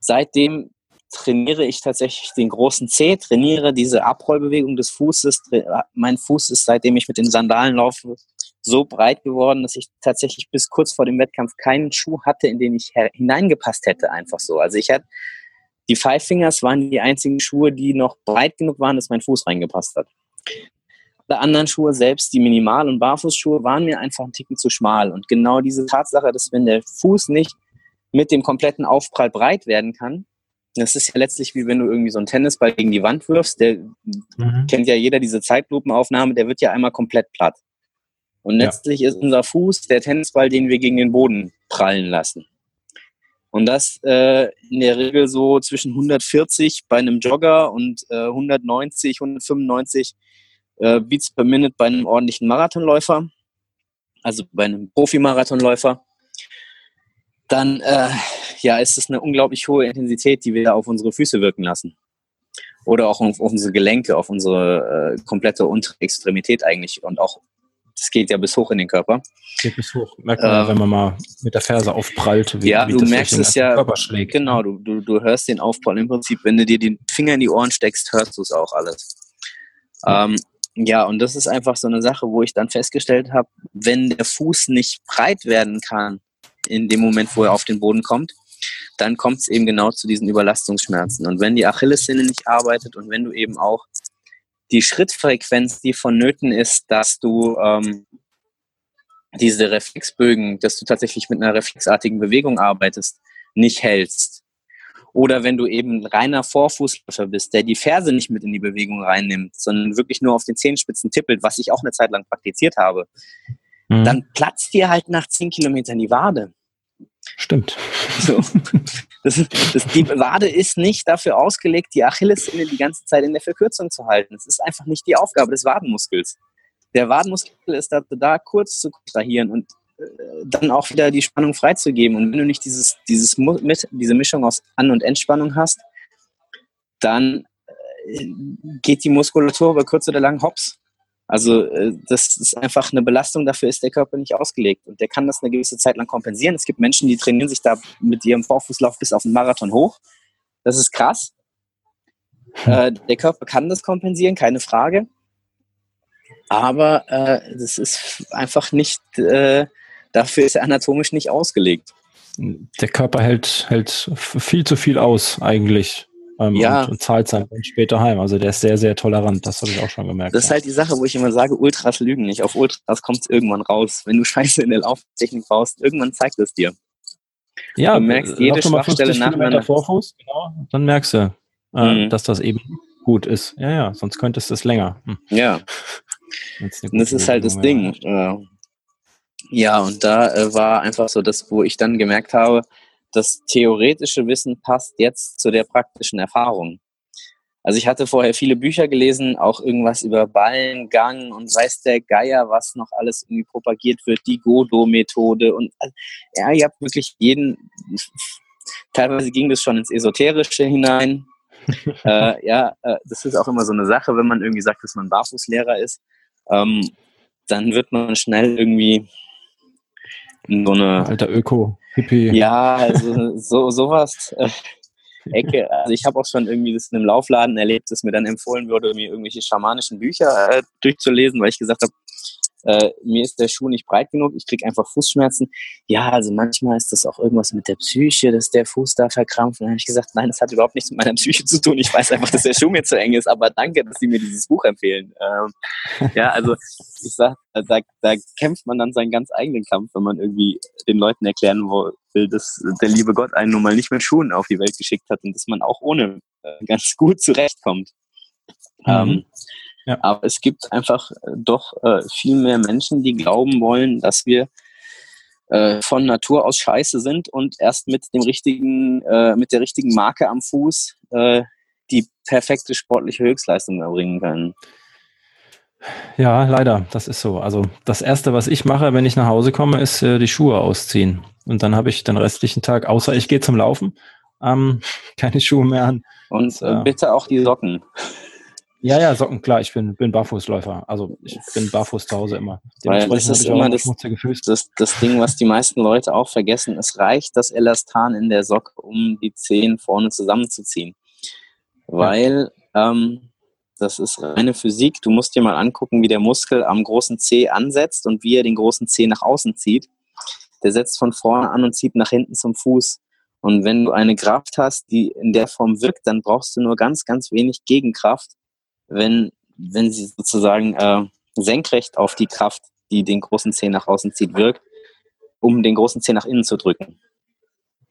seitdem trainiere ich tatsächlich den großen C, trainiere diese Abrollbewegung des Fußes. Mein Fuß ist, seitdem ich mit den Sandalen laufe, so breit geworden, dass ich tatsächlich bis kurz vor dem Wettkampf keinen Schuh hatte, in den ich hineingepasst hätte, einfach so. Also ich hatte, die Five Fingers waren die einzigen Schuhe, die noch breit genug waren, dass mein Fuß reingepasst hat alle anderen Schuhe, selbst die Minimal- und Barfußschuhe, waren mir einfach ein Ticken zu schmal. Und genau diese Tatsache, dass wenn der Fuß nicht mit dem kompletten Aufprall breit werden kann, das ist ja letztlich wie wenn du irgendwie so einen Tennisball gegen die Wand wirfst, der mhm. kennt ja jeder diese Zeitlupenaufnahme, der wird ja einmal komplett platt. Und letztlich ja. ist unser Fuß der Tennisball, den wir gegen den Boden prallen lassen. Und das äh, in der Regel so zwischen 140 bei einem Jogger und äh, 190, 195 äh, Beats per Minute bei einem ordentlichen Marathonläufer, also bei einem Profi-Marathonläufer, dann äh, ja, ist es eine unglaublich hohe Intensität, die wir auf unsere Füße wirken lassen. Oder auch auf, auf unsere Gelenke, auf unsere äh, komplette untere Extremität eigentlich und auch das geht ja bis hoch in den Körper. Geht bis hoch. Merkt man, ähm, wenn man mal mit der Ferse aufprallt, wie, ja, wie du merkst es ja, schlägt. Genau, du, du, du hörst den Aufprall im Prinzip, wenn du dir den Finger in die Ohren steckst, hörst du es auch alles. Ja. Ähm, ja, und das ist einfach so eine Sache, wo ich dann festgestellt habe, wenn der Fuß nicht breit werden kann, in dem Moment, wo er auf den Boden kommt, dann kommt es eben genau zu diesen Überlastungsschmerzen. Und wenn die Achillessehne nicht arbeitet und wenn du eben auch die Schrittfrequenz, die vonnöten ist, dass du ähm, diese Reflexbögen, dass du tatsächlich mit einer reflexartigen Bewegung arbeitest, nicht hältst. Oder wenn du eben reiner Vorfußläufer bist, der die Ferse nicht mit in die Bewegung reinnimmt, sondern wirklich nur auf den Zehenspitzen tippelt, was ich auch eine Zeit lang praktiziert habe, mhm. dann platzt dir halt nach zehn Kilometern die Wade. Stimmt. So. Das, das, die Wade ist nicht dafür ausgelegt, die Achillessehne die ganze Zeit in der Verkürzung zu halten. Es ist einfach nicht die Aufgabe des Wadenmuskels. Der Wadenmuskel ist dazu da, kurz zu kontrahieren und dann auch wieder die Spannung freizugeben. Und wenn du nicht dieses, dieses, diese Mischung aus An- und Entspannung hast, dann äh, geht die Muskulatur über kurz oder lang hops. Also äh, das ist einfach eine Belastung, dafür ist der Körper nicht ausgelegt. Und der kann das eine gewisse Zeit lang kompensieren. Es gibt Menschen, die trainieren sich da mit ihrem Vorfußlauf bis auf den Marathon hoch. Das ist krass. Hm. Äh, der Körper kann das kompensieren, keine Frage. Aber äh, das ist einfach nicht, äh, dafür ist er anatomisch nicht ausgelegt. Der Körper hält, hält viel zu viel aus eigentlich ähm, ja. und, und, zahlt sein Geld später heim. Also der ist sehr, sehr tolerant, das habe ich auch schon gemerkt. Das ist halt die Sache, wo ich immer sage, Ultras lügen nicht. Auf Ultras kommt es irgendwann raus. Wenn du Scheiße in der Lauftechnik baust, irgendwann zeigt es dir. Ja, du merkst jede Schwachstelle nacheinander. Vorfuß, genau, dann merkst du, äh, mhm. dass das eben gut ist. Ja, ja, sonst könntest du es länger. Hm. Ja. Und das ist halt das Ding. Ja, und da äh, war einfach so das, wo ich dann gemerkt habe, das theoretische Wissen passt jetzt zu der praktischen Erfahrung. Also ich hatte vorher viele Bücher gelesen, auch irgendwas über Ballengang und weiß der Geier, was noch alles irgendwie propagiert wird, die Godo-Methode und ja, ihr habt wirklich jeden, teilweise ging das schon ins Esoterische hinein. äh, ja, äh, das ist auch immer so eine Sache, wenn man irgendwie sagt, dass man Barfußlehrer ist, ähm, dann wird man schnell irgendwie so eine alter Öko. Hippie. Ja, also so, sowas. Äh, Ecke. Also ich habe auch schon irgendwie das in einem Laufladen erlebt, dass mir dann empfohlen wurde, mir irgendwelche schamanischen Bücher äh, durchzulesen, weil ich gesagt habe, äh, mir ist der Schuh nicht breit genug, ich kriege einfach Fußschmerzen. Ja, also manchmal ist das auch irgendwas mit der Psyche, dass der Fuß da verkrampft. Und dann habe ich gesagt, nein, das hat überhaupt nichts mit meiner Psyche zu tun. Ich weiß einfach, dass der Schuh mir zu eng ist, aber danke, dass Sie mir dieses Buch empfehlen. Ähm, ja, also ich sag, da, da kämpft man dann seinen ganz eigenen Kampf, wenn man irgendwie den Leuten erklären will, dass der liebe Gott einen nun mal nicht mit Schuhen auf die Welt geschickt hat und dass man auch ohne äh, ganz gut zurechtkommt. Mhm. Ähm, ja. Aber es gibt einfach äh, doch äh, viel mehr Menschen, die glauben wollen, dass wir äh, von Natur aus scheiße sind und erst mit dem richtigen, äh, mit der richtigen Marke am Fuß äh, die perfekte sportliche Höchstleistung erbringen können. Ja, leider, das ist so. Also das Erste, was ich mache, wenn ich nach Hause komme, ist äh, die Schuhe ausziehen. Und dann habe ich den restlichen Tag, außer ich gehe zum Laufen, ähm, keine Schuhe mehr an. Und bitte auch die Socken. Ja, ja, Socken, klar, ich bin, bin Barfußläufer. Also ich bin barfuß zu Hause immer. Weil das ist immer das, das, das Ding, was die meisten Leute auch vergessen. Es reicht das Elastan in der Socke, um die Zehen vorne zusammenzuziehen. Weil ähm, das ist reine Physik. Du musst dir mal angucken, wie der Muskel am großen C ansetzt und wie er den großen C nach außen zieht. Der setzt von vorne an und zieht nach hinten zum Fuß. Und wenn du eine Kraft hast, die in der Form wirkt, dann brauchst du nur ganz, ganz wenig Gegenkraft wenn, wenn sie sozusagen äh, senkrecht auf die Kraft, die den großen Zeh nach außen zieht, wirkt, um den großen Zeh nach innen zu drücken.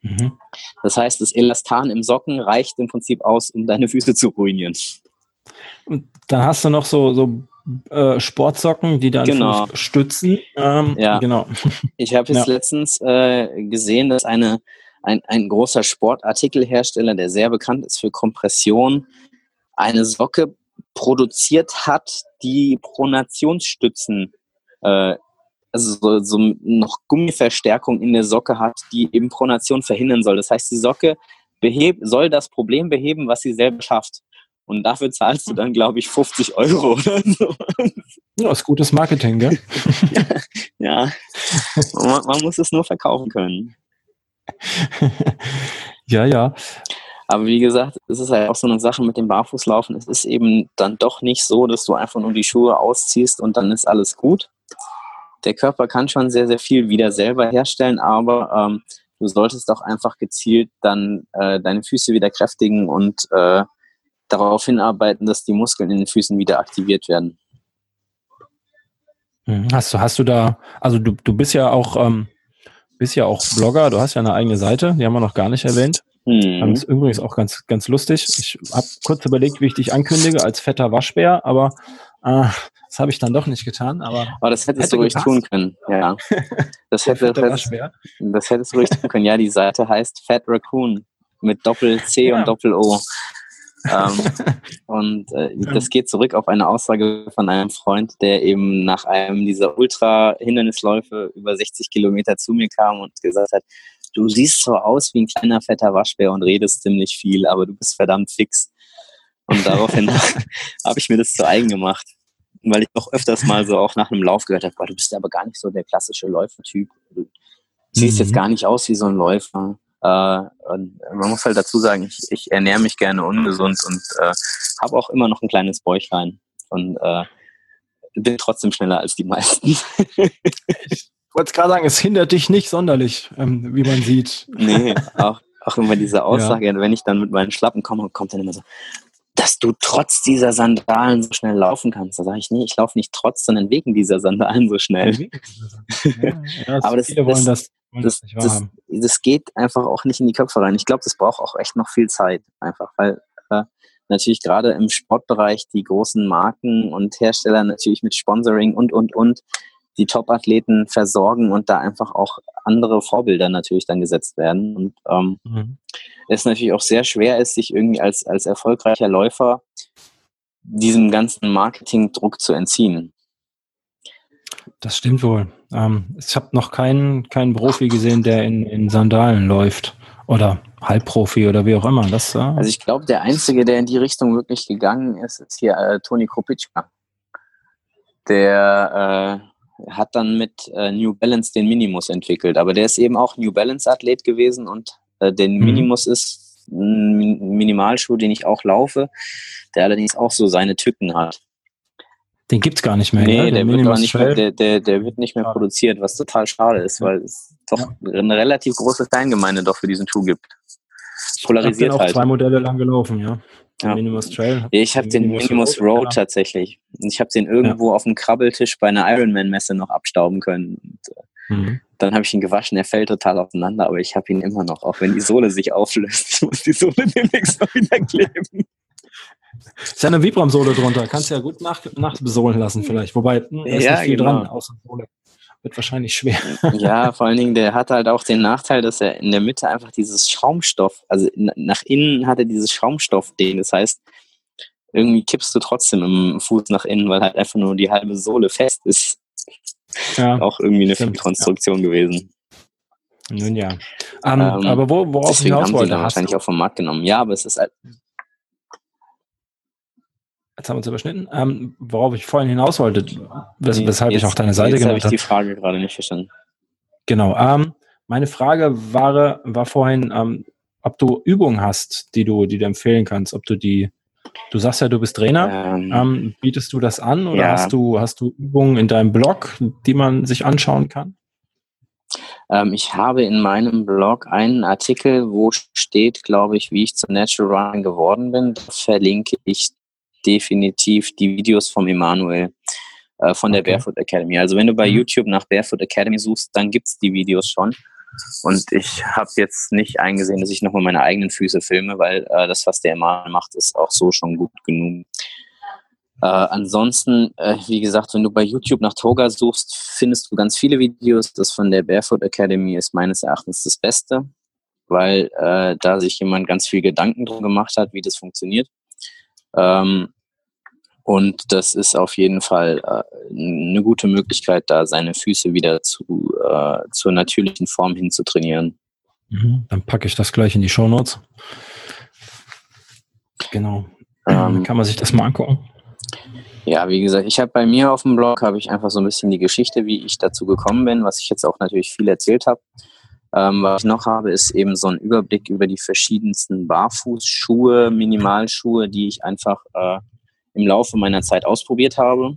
Mhm. Das heißt, das Elastan im Socken reicht im Prinzip aus, um deine Füße zu ruinieren. Und dann hast du noch so, so äh, Sportsocken, die dann genau. stützen. Ähm, ja, genau. Ich habe jetzt ja. letztens äh, gesehen, dass eine, ein, ein großer Sportartikelhersteller, der sehr bekannt ist für Kompression, eine Socke produziert hat, die Pronationsstützen, äh, also so, so noch Gummiverstärkung in der Socke hat, die eben Pronation verhindern soll. Das heißt, die Socke beheb, soll das Problem beheben, was sie selber schafft. Und dafür zahlst du dann, glaube ich, 50 Euro oder so. Ja, ist gutes Marketing, gell? ja, man, man muss es nur verkaufen können. ja, ja. Aber wie gesagt, es ist halt auch so eine Sache mit dem Barfußlaufen. Es ist eben dann doch nicht so, dass du einfach nur die Schuhe ausziehst und dann ist alles gut. Der Körper kann schon sehr, sehr viel wieder selber herstellen, aber ähm, du solltest auch einfach gezielt dann äh, deine Füße wieder kräftigen und äh, darauf hinarbeiten, dass die Muskeln in den Füßen wieder aktiviert werden. Mhm. Hast du, hast du da, also du, du bist ja auch, ähm, bist ja auch Blogger, du hast ja eine eigene Seite, die haben wir noch gar nicht erwähnt. Mhm. Das ist übrigens auch ganz, ganz lustig. Ich habe kurz überlegt, wie ich dich ankündige als fetter Waschbär, aber äh, das habe ich dann doch nicht getan. Aber, aber das hättest hätte du ruhig tun können. Ja, das, hätte, das, das hättest du ruhig tun können. Ja, die Seite heißt Fat Raccoon mit Doppel C ja. und Doppel O. ähm, und äh, das geht zurück auf eine Aussage von einem Freund, der eben nach einem dieser Ultra-Hindernisläufe über 60 Kilometer zu mir kam und gesagt hat, du siehst so aus wie ein kleiner fetter Waschbär und redest ziemlich viel, aber du bist verdammt fix. Und daraufhin habe ich mir das zu eigen gemacht, weil ich auch öfters mal so auch nach einem Lauf gehört habe, du bist aber gar nicht so der klassische Läufertyp. Du siehst mhm. jetzt gar nicht aus wie so ein Läufer. Äh, und man muss halt dazu sagen, ich, ich ernähre mich gerne ungesund und äh, habe auch immer noch ein kleines Bäuchlein und äh, bin trotzdem schneller als die meisten. Ich wollte gerade sagen, es hindert dich nicht sonderlich, ähm, wie man sieht. Nee, auch, auch immer diese Aussage, ja. wenn ich dann mit meinen Schlappen komme, kommt dann immer so, dass du trotz dieser Sandalen so schnell laufen kannst. Da sage ich, nee, ich laufe nicht trotz, sondern wegen dieser Sandalen so schnell. Ja, ja, Aber das, das, das, das, das, das, geht einfach auch nicht in die Köpfe rein. Ich glaube, das braucht auch echt noch viel Zeit, einfach, weil äh, natürlich gerade im Sportbereich die großen Marken und Hersteller natürlich mit Sponsoring und, und, und die Top-Athleten versorgen und da einfach auch andere Vorbilder natürlich dann gesetzt werden. Und ähm, mhm. es natürlich auch sehr schwer ist, sich irgendwie als, als erfolgreicher Läufer diesem ganzen Marketingdruck zu entziehen. Das stimmt wohl. Ähm, ich habe noch keinen, keinen Profi gesehen, der in, in Sandalen läuft. Oder Halbprofi oder wie auch immer. Das, äh also ich glaube, der Einzige, der in die Richtung wirklich gegangen ist, ist hier äh, Toni Kropitschka. Der äh, hat dann mit äh, New Balance den Minimus entwickelt. Aber der ist eben auch New Balance Athlet gewesen und äh, den mhm. Minimus ist ein Minimalschuh, den ich auch laufe, der allerdings auch so seine Tücken hat. Den gibt es gar nicht mehr. Nee, ja? der, der, wird nicht mehr, der, der, der, wird nicht mehr ja. produziert, was total schade ist, weil es doch ja. eine relativ große Fangemeinde doch für diesen Schuh gibt. Polarisiert ich bin auch halt. zwei Modelle lang gelaufen, ja. Ja. Minimus Trail. Ich habe den Minimus Road, Road tatsächlich. Ich habe den irgendwo ja. auf dem Krabbeltisch bei einer Ironman-Messe noch abstauben können. Und, äh, mhm. Dann habe ich ihn gewaschen, er fällt total auseinander, aber ich habe ihn immer noch, auch wenn die Sohle sich auflöst. Ich muss die Sohle demnächst noch wieder kleben. Ist ja eine Vibram-Sohle drunter. Kannst ja gut nach, nachbesohlen lassen vielleicht. Wobei, hm, da ist ja, nicht viel genau. dran, außer Sohle wird wahrscheinlich schwer. Ja, vor allen Dingen, der hat halt auch den Nachteil, dass er in der Mitte einfach dieses Schaumstoff, also nach innen hat er dieses Schaumstoff-Ding. Das heißt, irgendwie kippst du trotzdem im Fuß nach innen, weil halt einfach nur die halbe Sohle fest ist. Ja, auch irgendwie eine Fehlkonstruktion ja. gewesen. Nun ja. Um, ähm, ähm, aber wo, worauf deswegen haben sie dann wahrscheinlich auch vom Markt genommen. Ja, aber es ist halt, Jetzt haben wir uns überschnitten. Ähm, worauf ich vorhin hinaus wollte, wes weshalb jetzt, ich auch deine Seite genannt habe. Jetzt habe ich die Frage gerade nicht verstanden. Genau. Ähm, meine Frage war, war vorhin, ähm, ob du Übungen hast, die du, die du empfehlen kannst, ob du die, du sagst ja, du bist Trainer, ähm, ähm bietest du das an oder ja. hast du, hast du Übungen in deinem Blog, die man sich anschauen kann? Ähm, ich habe in meinem Blog einen Artikel, wo steht, glaube ich, wie ich zum Natural Run geworden bin. Da verlinke ich definitiv die Videos vom Emanuel äh, von der okay. Barefoot Academy. Also wenn du bei mhm. YouTube nach Barefoot Academy suchst, dann gibt es die Videos schon. Und ich habe jetzt nicht eingesehen, dass ich nochmal meine eigenen Füße filme, weil äh, das, was der Emanuel macht, ist auch so schon gut genug. Äh, ansonsten, äh, wie gesagt, wenn du bei YouTube nach Toga suchst, findest du ganz viele Videos. Das von der Barefoot Academy ist meines Erachtens das Beste, weil äh, da sich jemand ganz viel Gedanken drum gemacht hat, wie das funktioniert. Ähm, und das ist auf jeden Fall äh, eine gute Möglichkeit, da seine Füße wieder zu, äh, zur natürlichen Form hin zu trainieren. Mhm, dann packe ich das gleich in die Show Notes. Genau. Ähm, Kann man sich das mal angucken? Ja, wie gesagt, ich habe bei mir auf dem Blog habe ich einfach so ein bisschen die Geschichte, wie ich dazu gekommen bin, was ich jetzt auch natürlich viel erzählt habe. Ähm, was ich noch habe, ist eben so ein Überblick über die verschiedensten Barfußschuhe, Minimalschuhe, die ich einfach äh, im Laufe meiner Zeit ausprobiert habe.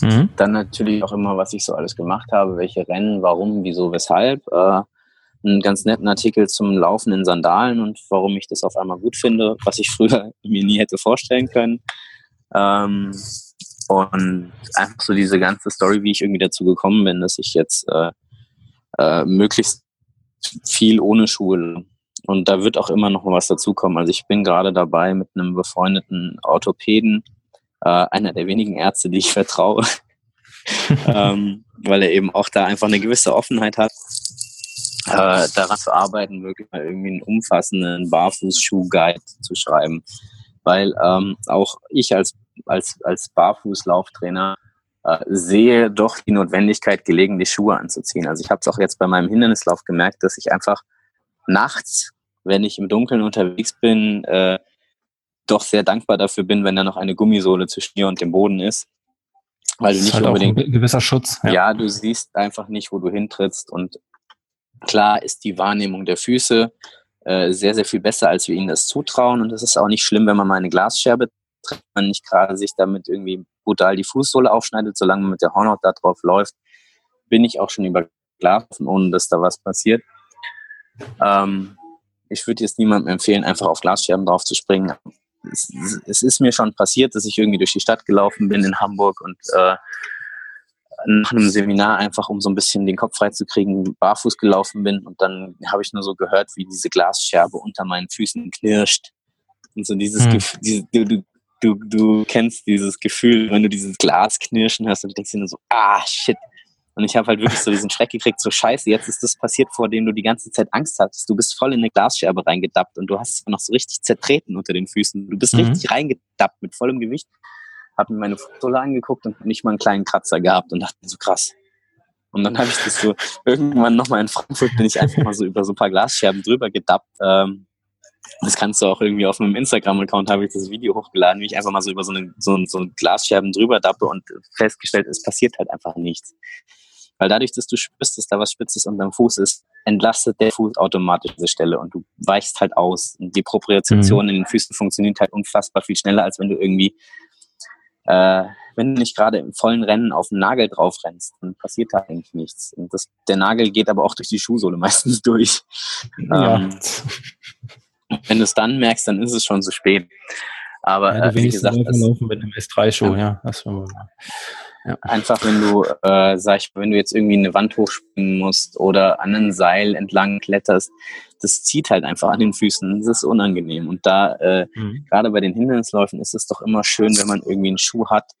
Mhm. Dann natürlich auch immer, was ich so alles gemacht habe, welche Rennen, warum, wieso, weshalb. Äh, einen ganz netten Artikel zum Laufen in Sandalen und warum ich das auf einmal gut finde, was ich früher mir nie hätte vorstellen können. Ähm, und einfach so diese ganze Story, wie ich irgendwie dazu gekommen bin, dass ich jetzt äh, äh, möglichst viel ohne Schuhe und da wird auch immer noch was dazukommen. Also ich bin gerade dabei mit einem befreundeten Orthopäden, äh, einer der wenigen Ärzte, die ich vertraue, ähm, weil er eben auch da einfach eine gewisse Offenheit hat, äh, daran zu arbeiten, wirklich mal irgendwie einen umfassenden Barfußschuh-Guide zu schreiben. Weil ähm, auch ich als, als, als Barfußlauftrainer äh, sehe doch die Notwendigkeit, gelegentlich Schuhe anzuziehen. Also ich habe es auch jetzt bei meinem Hindernislauf gemerkt, dass ich einfach nachts, wenn ich im Dunkeln unterwegs bin, äh, doch sehr dankbar dafür bin, wenn da noch eine Gummisohle zwischen mir und dem Boden ist. Weil du nicht halt unbedingt. ein gewisser Schutz. Ja. ja, du siehst einfach nicht, wo du hintrittst. Und klar ist die Wahrnehmung der Füße äh, sehr, sehr viel besser, als wir ihnen das zutrauen. Und es ist auch nicht schlimm, wenn man mal eine Glasscherbe trifft, man nicht gerade sich damit irgendwie brutal die Fußsohle aufschneidet, solange man mit der Hornhaut da drauf läuft, bin ich auch schon über Glas, ohne dass da was passiert. Ähm, ich würde jetzt niemandem empfehlen, einfach auf Glasscherben drauf zu springen. Es, es, ist mir schon passiert, dass ich irgendwie durch die Stadt gelaufen bin in Hamburg und äh, nach einem Seminar einfach, um so ein bisschen den Kopf freizukriegen, barfuß gelaufen bin und dann habe ich nur so gehört, wie diese Glasscherbe unter meinen Füßen knirscht. Und so dieses hm. Gefühl, diese, du, du, du, du kennst dieses Gefühl, wenn du dieses Glas knirschen hast und du denkst dir nur so, ah, shit, und ich habe halt wirklich so diesen Schreck gekriegt, so scheiße, jetzt ist das passiert, vor dem du die ganze Zeit Angst hattest. Du bist voll in eine Glasscherbe reingedappt und du hast es noch so richtig zertreten unter den Füßen. Du bist mhm. richtig reingedappt mit vollem Gewicht. Hab mir meine Fotola angeguckt und nicht mal einen kleinen Kratzer gehabt und dachte so krass. Und dann habe ich das so irgendwann nochmal in Frankfurt bin ich einfach mal so über so ein paar Glasscherben drüber gedappt. Ähm, das kannst du auch irgendwie auf meinem Instagram-Account habe ich das Video hochgeladen, wie ich einfach mal so über so eine so, so Glasscherben drüber dappe und festgestellt, es passiert halt einfach nichts. Weil dadurch, dass du spürst, dass da was Spitzes unterm Fuß ist, entlastet der Fuß automatisch diese Stelle und du weichst halt aus. Und die Propriozeption mhm. in den Füßen funktioniert halt unfassbar viel schneller, als wenn du irgendwie, äh, wenn du nicht gerade im vollen Rennen auf den Nagel drauf rennst, dann passiert da eigentlich nichts. Und das, der Nagel geht aber auch durch die Schuhsohle meistens durch. Ja. Ähm, wenn du es dann merkst, dann ist es schon zu spät. Aber ja, äh, wie gesagt, das, laufen mit einem S3-Schuh, ja. ja. Ja. Einfach wenn du, äh, sag ich, wenn du jetzt irgendwie eine Wand hochspringen musst oder an einem Seil entlang kletterst, das zieht halt einfach an den Füßen. Das ist unangenehm. Und da, äh, mhm. gerade bei den Hindernisläufen, ist es doch immer schön, wenn man irgendwie einen Schuh hat,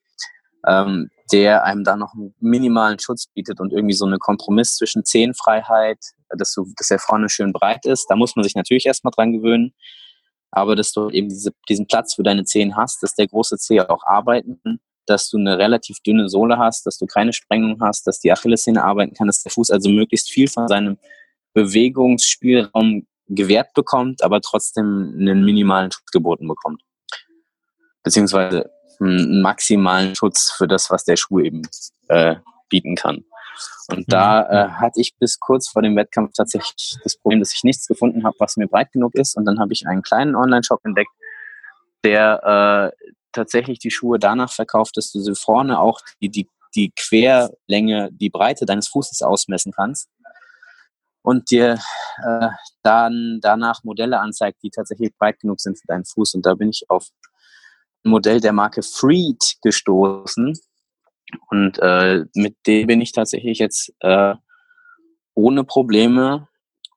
ähm, der einem da noch einen minimalen Schutz bietet und irgendwie so eine Kompromiss zwischen Zehenfreiheit, dass, du, dass der vorne schön breit ist. Da muss man sich natürlich erstmal dran gewöhnen. Aber dass du eben diese, diesen Platz für deine Zehen hast, dass der große Zeh auch arbeiten dass du eine relativ dünne Sohle hast, dass du keine Sprengung hast, dass die Achillessehne arbeiten kann, dass der Fuß also möglichst viel von seinem Bewegungsspielraum gewährt bekommt, aber trotzdem einen minimalen Schutz geboten bekommt. Beziehungsweise einen maximalen Schutz für das, was der Schuh eben äh, bieten kann. Und mhm. da äh, hatte ich bis kurz vor dem Wettkampf tatsächlich das Problem, dass ich nichts gefunden habe, was mir breit genug ist. Und dann habe ich einen kleinen Online-Shop entdeckt, der äh, tatsächlich die Schuhe danach verkauft, dass du sie vorne auch die, die, die Querlänge, die Breite deines Fußes ausmessen kannst und dir äh, dann danach Modelle anzeigt, die tatsächlich breit genug sind für deinen Fuß. Und da bin ich auf ein Modell der Marke Freed gestoßen. Und äh, mit dem bin ich tatsächlich jetzt äh, ohne Probleme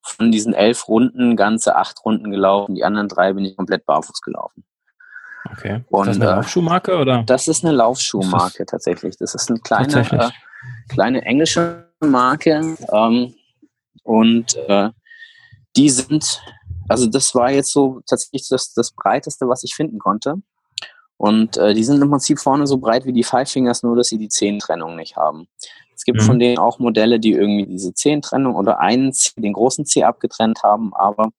von diesen elf Runden ganze acht Runden gelaufen. Die anderen drei bin ich komplett barfuß gelaufen. Okay. Und, ist das eine äh, Laufschuhmarke oder? Das ist eine Laufschuhmarke ist tatsächlich. Das ist eine kleine, äh, kleine englische Marke. Ähm, und äh, die sind, also das war jetzt so tatsächlich das, das breiteste, was ich finden konnte. Und äh, die sind im Prinzip vorne so breit wie die Five Fingers, nur dass sie die Zehentrennung nicht haben. Es gibt mhm. von denen auch Modelle, die irgendwie diese Zehentrennung oder einen C, den großen C abgetrennt haben, aber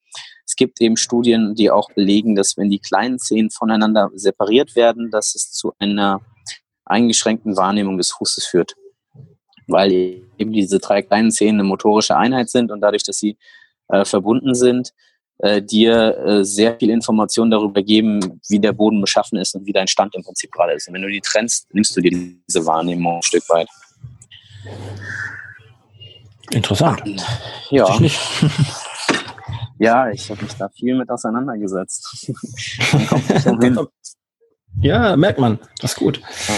gibt eben Studien, die auch belegen, dass wenn die kleinen Zehen voneinander separiert werden, dass es zu einer eingeschränkten Wahrnehmung des Fußes führt. Weil eben diese drei kleinen Zehen eine motorische Einheit sind und dadurch, dass sie äh, verbunden sind, äh, dir äh, sehr viel Information darüber geben, wie der Boden beschaffen ist und wie dein Stand im Prinzip gerade ist. Und wenn du die trennst, nimmst du dir diese Wahrnehmung ein Stück weit. Interessant. Und, ja. Ich ja, ich habe mich da viel mit auseinandergesetzt. ja, merkt man. Das ist gut. Ja,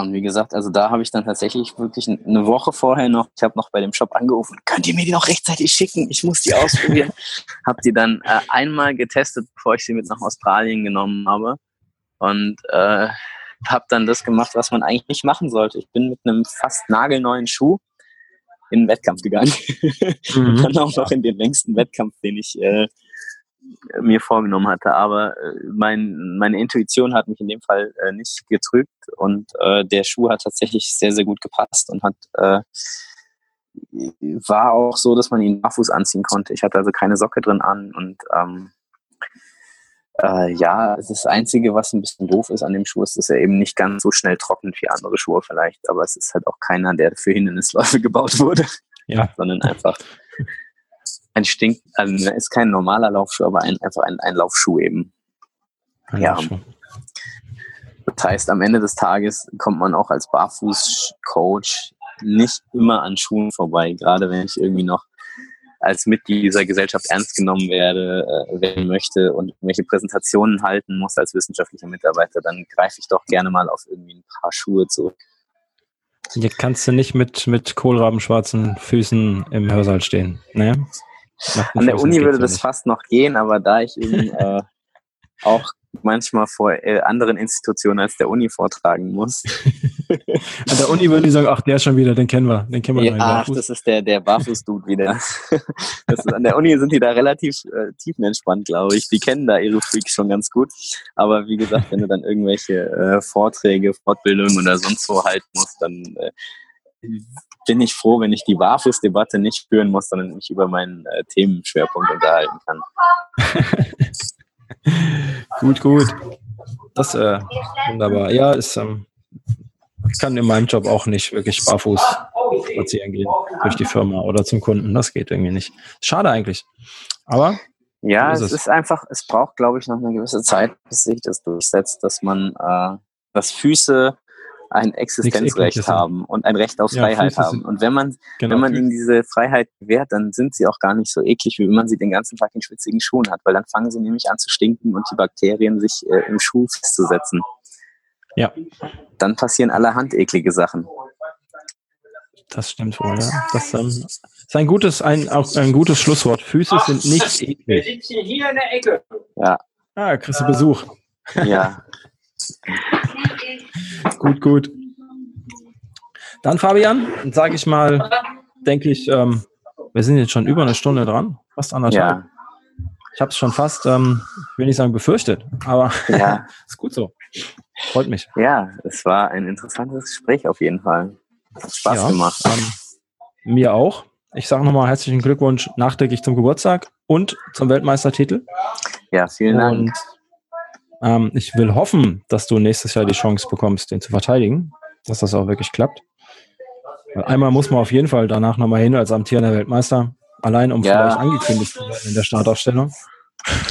und wie gesagt, also da habe ich dann tatsächlich wirklich eine Woche vorher noch, ich habe noch bei dem Shop angerufen, könnt ihr mir die noch rechtzeitig schicken? Ich muss die ausprobieren. habe die dann äh, einmal getestet, bevor ich sie mit nach Australien genommen habe. Und äh, habe dann das gemacht, was man eigentlich nicht machen sollte. Ich bin mit einem fast nagelneuen Schuh in den Wettkampf gegangen. Mhm. dann auch noch in den längsten Wettkampf, den ich äh, mir vorgenommen hatte. Aber äh, mein, meine Intuition hat mich in dem Fall äh, nicht getrügt und äh, der Schuh hat tatsächlich sehr, sehr gut gepasst und hat äh, war auch so, dass man ihn barfuß anziehen konnte. Ich hatte also keine Socke drin an und ähm, äh, ja, das Einzige, was ein bisschen doof ist an dem Schuh, ist, dass er eben nicht ganz so schnell trocknet wie andere Schuhe vielleicht. Aber es ist halt auch keiner, der für Hindernisläufe gebaut wurde. Ja. Sondern einfach ein Stink, also ist kein normaler Laufschuh, aber ein, einfach ein, ein Laufschuh eben. Ein ja. Laufschuh. Das heißt, am Ende des Tages kommt man auch als Barfuß-Coach nicht immer an Schuhen vorbei, gerade wenn ich irgendwie noch als Mitglied dieser Gesellschaft ernst genommen werde, äh, werden möchte und welche Präsentationen halten muss als wissenschaftlicher Mitarbeiter, dann greife ich doch gerne mal auf irgendwie ein paar Schuhe zurück. Hier kannst du nicht mit, mit kohlrabenschwarzen Füßen im Hörsaal stehen. Ne? An der Uni würde das nicht. fast noch gehen, aber da ich eben äh, auch manchmal vor äh, anderen Institutionen als der Uni vortragen muss. An der Uni würden die sagen, ach, der ist schon wieder, den kennen wir, den kennen wir. Ja, ach, das ist der, der Barfuß-Dude wieder. ist, an der Uni sind die da relativ äh, tiefenentspannt, glaube ich. Die kennen da ihre Freaks schon ganz gut. Aber wie gesagt, wenn du dann irgendwelche äh, Vorträge, Fortbildungen oder sonst wo halten musst, dann äh, bin ich froh, wenn ich die Barfuß-Debatte nicht führen muss, sondern mich über meinen äh, Themenschwerpunkt unterhalten kann. gut, gut. Das äh, wunderbar. Ja, ist, ähm, ich kann in meinem Job auch nicht wirklich barfuß spazieren gehen durch die Firma oder zum Kunden. Das geht irgendwie nicht. Schade eigentlich. Aber ja, ist es, ist einfach, es braucht, glaube ich, noch eine gewisse Zeit, bis sich das durchsetzt, dass man, äh, dass Füße ein Existenzrecht haben und ein Recht auf ja, Freiheit haben. Und wenn man, genau, wenn man ihnen diese Freiheit gewährt, dann sind sie auch gar nicht so eklig, wie wenn man sie den ganzen Tag in schwitzigen Schuhen hat, weil dann fangen sie nämlich an zu stinken und die Bakterien sich äh, im Schuh festzusetzen. Ja. Dann passieren allerhand eklige Sachen. Das stimmt wohl, ja. Das ähm, ist ein gutes, ein, auch ein gutes Schlusswort. Füße sind nicht eklig. Wir sitzen hier in der Ecke. Ja. Ah, kriegst du Besuch. Ja. gut, gut. Dann, Fabian, sage ich mal, denke ich, ähm, wir sind jetzt schon über eine Stunde dran, fast anderthalb. Ja. Ich habe es schon fast, ähm, will nicht sagen befürchtet, aber ja. ist gut so. Freut mich. Ja, es war ein interessantes Gespräch auf jeden Fall. Hat Spaß ja, gemacht. Ähm, mir auch. Ich sage nochmal herzlichen Glückwunsch nachträglich zum Geburtstag und zum Weltmeistertitel. Ja, vielen Dank. Und ähm, ich will hoffen, dass du nächstes Jahr die Chance bekommst, den zu verteidigen, dass das auch wirklich klappt. Weil einmal muss man auf jeden Fall danach nochmal hin als amtierender Weltmeister, allein um ja. vielleicht angekündigt zu werden in der Startaufstellung.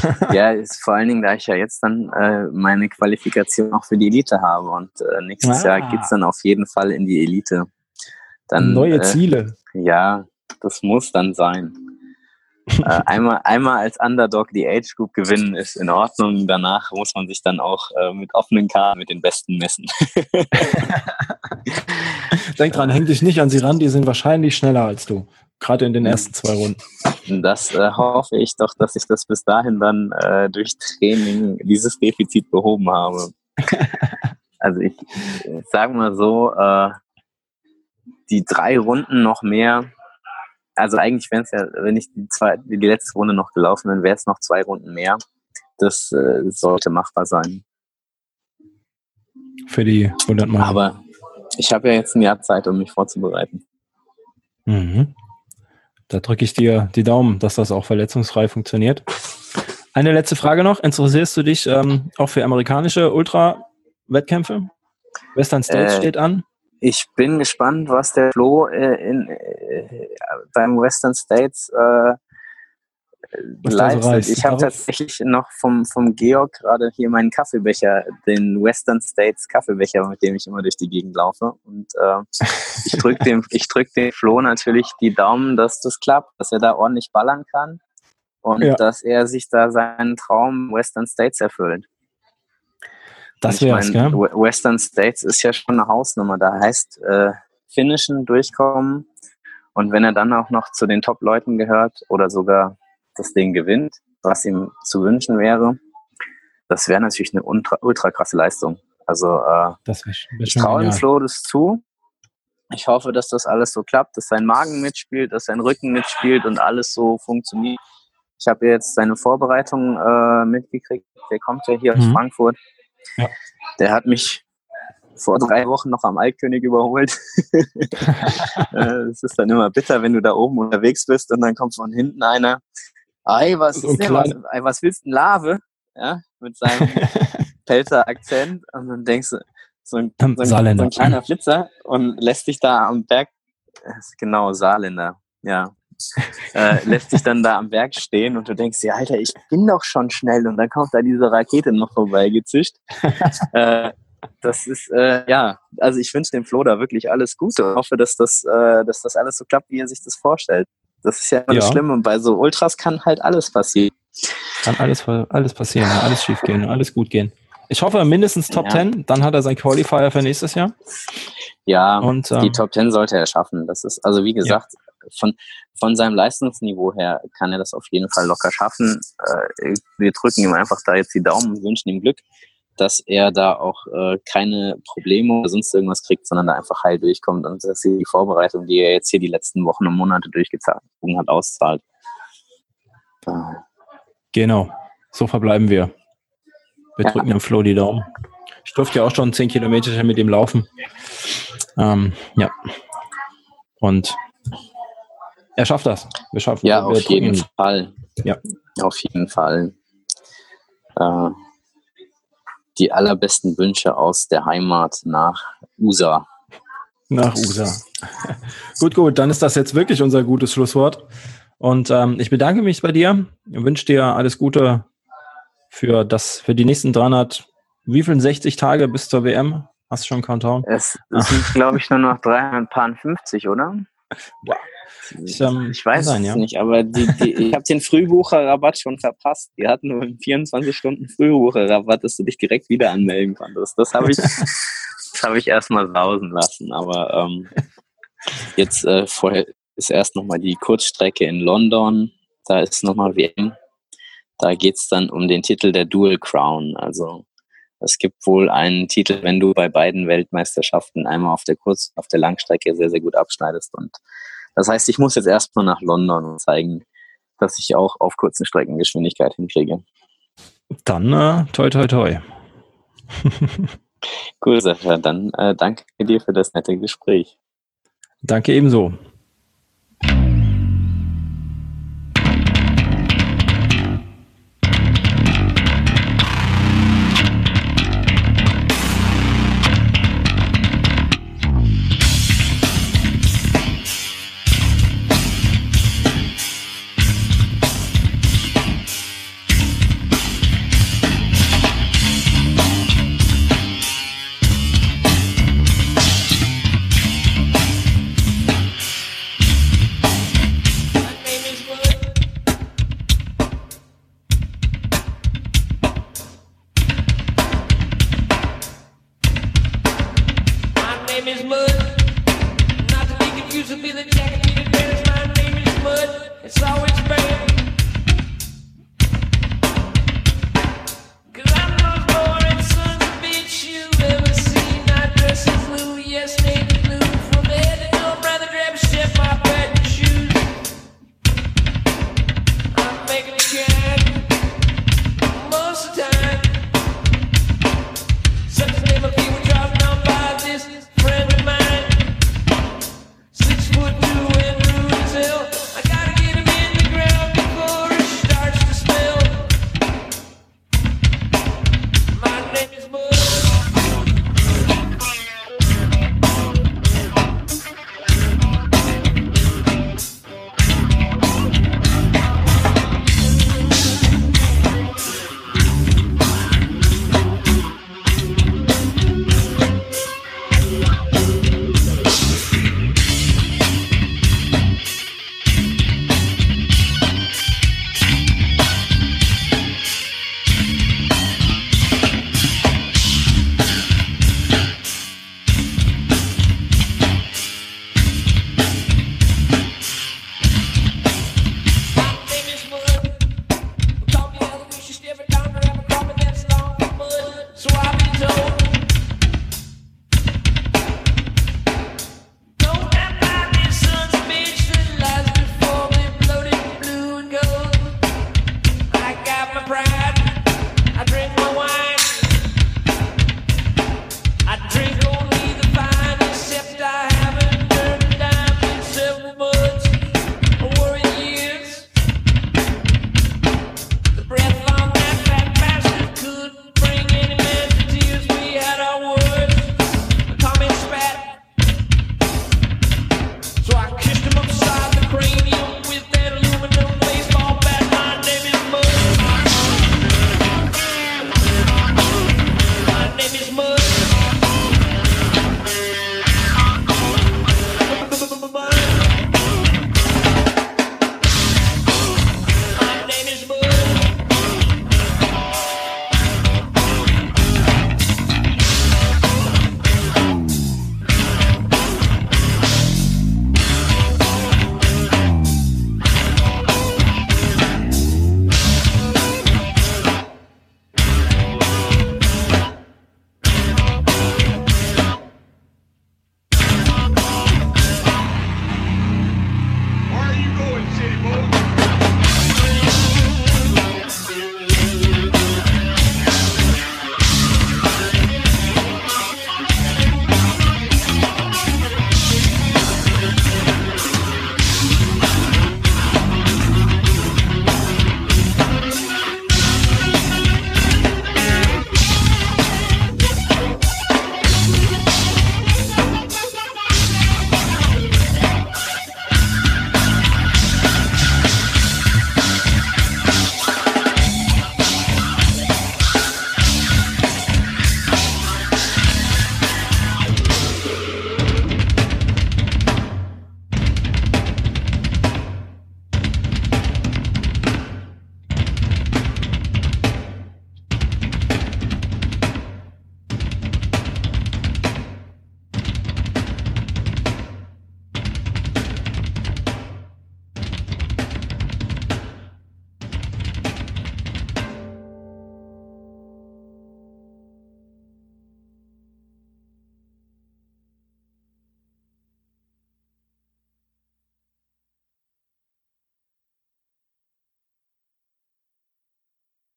ja, ist vor allen Dingen, da ich ja jetzt dann äh, meine Qualifikation auch für die Elite habe und äh, nächstes ah. Jahr es dann auf jeden Fall in die Elite. Dann, Neue äh, Ziele. Ja, das muss dann sein äh, einmal, einmal als Underdog die Age Group gewinnen ist in Ordnung. Danach muss man sich dann auch äh, mit offenen Karten mit den Besten messen. Denk dran, häng dich nicht an sie ran, die sind wahrscheinlich schneller als du. Gerade in den ersten zwei Runden. Das äh, hoffe ich doch, dass ich das bis dahin dann äh, durch Training dieses Defizit behoben habe. also ich, ich sage mal so, äh, die drei Runden noch mehr also eigentlich wären es ja, wenn ich die, zwei, die letzte Runde noch gelaufen wäre, wäre es noch zwei Runden mehr. Das äh, sollte machbar sein. Für die 100 Mal. Aber ich habe ja jetzt ein Jahr Zeit, um mich vorzubereiten. Mhm. Da drücke ich dir die Daumen, dass das auch verletzungsfrei funktioniert. Eine letzte Frage noch. Interessierst du dich ähm, auch für amerikanische Ultra-Wettkämpfe? Western States äh, steht an. Ich bin gespannt, was der Flo äh, in, äh, beim Western States äh, leistet. So ich habe tatsächlich noch vom, vom Georg gerade hier meinen Kaffeebecher, den Western States Kaffeebecher, mit dem ich immer durch die Gegend laufe. Und äh, ich drücke dem, ich drück dem Flo natürlich die Daumen, dass das klappt, dass er da ordentlich ballern kann und ja. dass er sich da seinen Traum Western States erfüllt. Das wäre ich mein, Western States ist ja schon eine Hausnummer. Da heißt äh, finishen, durchkommen. Und wenn er dann auch noch zu den Top-Leuten gehört oder sogar das Ding gewinnt, was ihm zu wünschen wäre, das wäre natürlich eine ultra, ultra krasse Leistung. Also äh, ich traue dem Flo das zu. Ich hoffe, dass das alles so klappt, dass sein Magen mitspielt, dass sein Rücken mitspielt und alles so funktioniert. Ich habe jetzt seine Vorbereitung äh, mitgekriegt. Der kommt ja hier mhm. aus Frankfurt. Ja. Der hat mich vor drei Wochen noch am Altkönig überholt. Äh, es ist dann immer bitter, wenn du da oben unterwegs bist und dann kommt von hinten einer. Ei, was, ist denn, was, ei, was willst du Lave? Ja, mit seinem Pelzer Akzent. Und dann denkst du, so ein, so ein, so ein kleiner Flitzer und lässt dich da am Berg, genau, Saarländer, ja, äh, lässt sich dann da am Berg stehen und du denkst dir, Alter, ich bin doch schon schnell und dann kommt da diese Rakete noch vorbeigezischt. äh, das ist, äh, ja, also ich wünsche dem Flo da wirklich alles Gute und hoffe, dass das, äh, dass das alles so klappt, wie er sich das vorstellt. Das ist ja immer ja. das Schlimme und bei so Ultras kann halt alles passieren. Kann alles, alles passieren, alles schief gehen, alles gut gehen. Ich hoffe mindestens Top ja. 10, dann hat er sein Qualifier für nächstes Jahr. Ja, und, ähm, die Top 10 sollte er schaffen. Das ist, also wie gesagt, ja. Von, von seinem Leistungsniveau her kann er das auf jeden Fall locker schaffen. Äh, wir drücken ihm einfach da jetzt die Daumen und wünschen ihm Glück, dass er da auch äh, keine Probleme oder sonst irgendwas kriegt, sondern da einfach heil durchkommt und dass sie die Vorbereitung, die er jetzt hier die letzten Wochen und Monate durchgezogen hat, auszahlt. Genau, so verbleiben wir. Wir ja. drücken dem Flo die Daumen. Ich durfte ja auch schon zehn Kilometer mit ihm laufen. Ähm, ja. Und er schafft das. Wir schaffen Ja, wir auf jeden ihn. Fall. Ja. Auf jeden Fall. Äh, die allerbesten Wünsche aus der Heimat nach USA. Nach USA. gut, gut, dann ist das jetzt wirklich unser gutes Schlusswort. Und ähm, ich bedanke mich bei dir. Ich wünsche dir alles Gute für das, für die nächsten 300, wie viel 60 Tage bis zur WM? Hast du schon Countdown? Es, es sind, glaube ich, nur noch 350, oder? Ja. Ich, ähm, ich weiß sein, es ja. nicht, aber die, die, ich habe den Frühbucherrabatt schon verpasst. Die hatten nur 24 Stunden Frühbucherrabatt, dass du dich direkt wieder anmelden konntest. Das habe ich, das habe ich erstmal sausen lassen. Aber ähm, jetzt äh, vorher ist erst nochmal die Kurzstrecke in London. Da ist nochmal WM. Da geht es dann um den Titel der Dual Crown. Also es gibt wohl einen Titel, wenn du bei beiden Weltmeisterschaften einmal auf der Kurz-, auf der Langstrecke sehr, sehr gut abschneidest. Und das heißt, ich muss jetzt erstmal nach London und zeigen, dass ich auch auf kurzen Strecken Geschwindigkeit hinkriege. Dann äh, toi toi toi. cool, Sascha. Dann äh, danke dir für das nette Gespräch. Danke ebenso.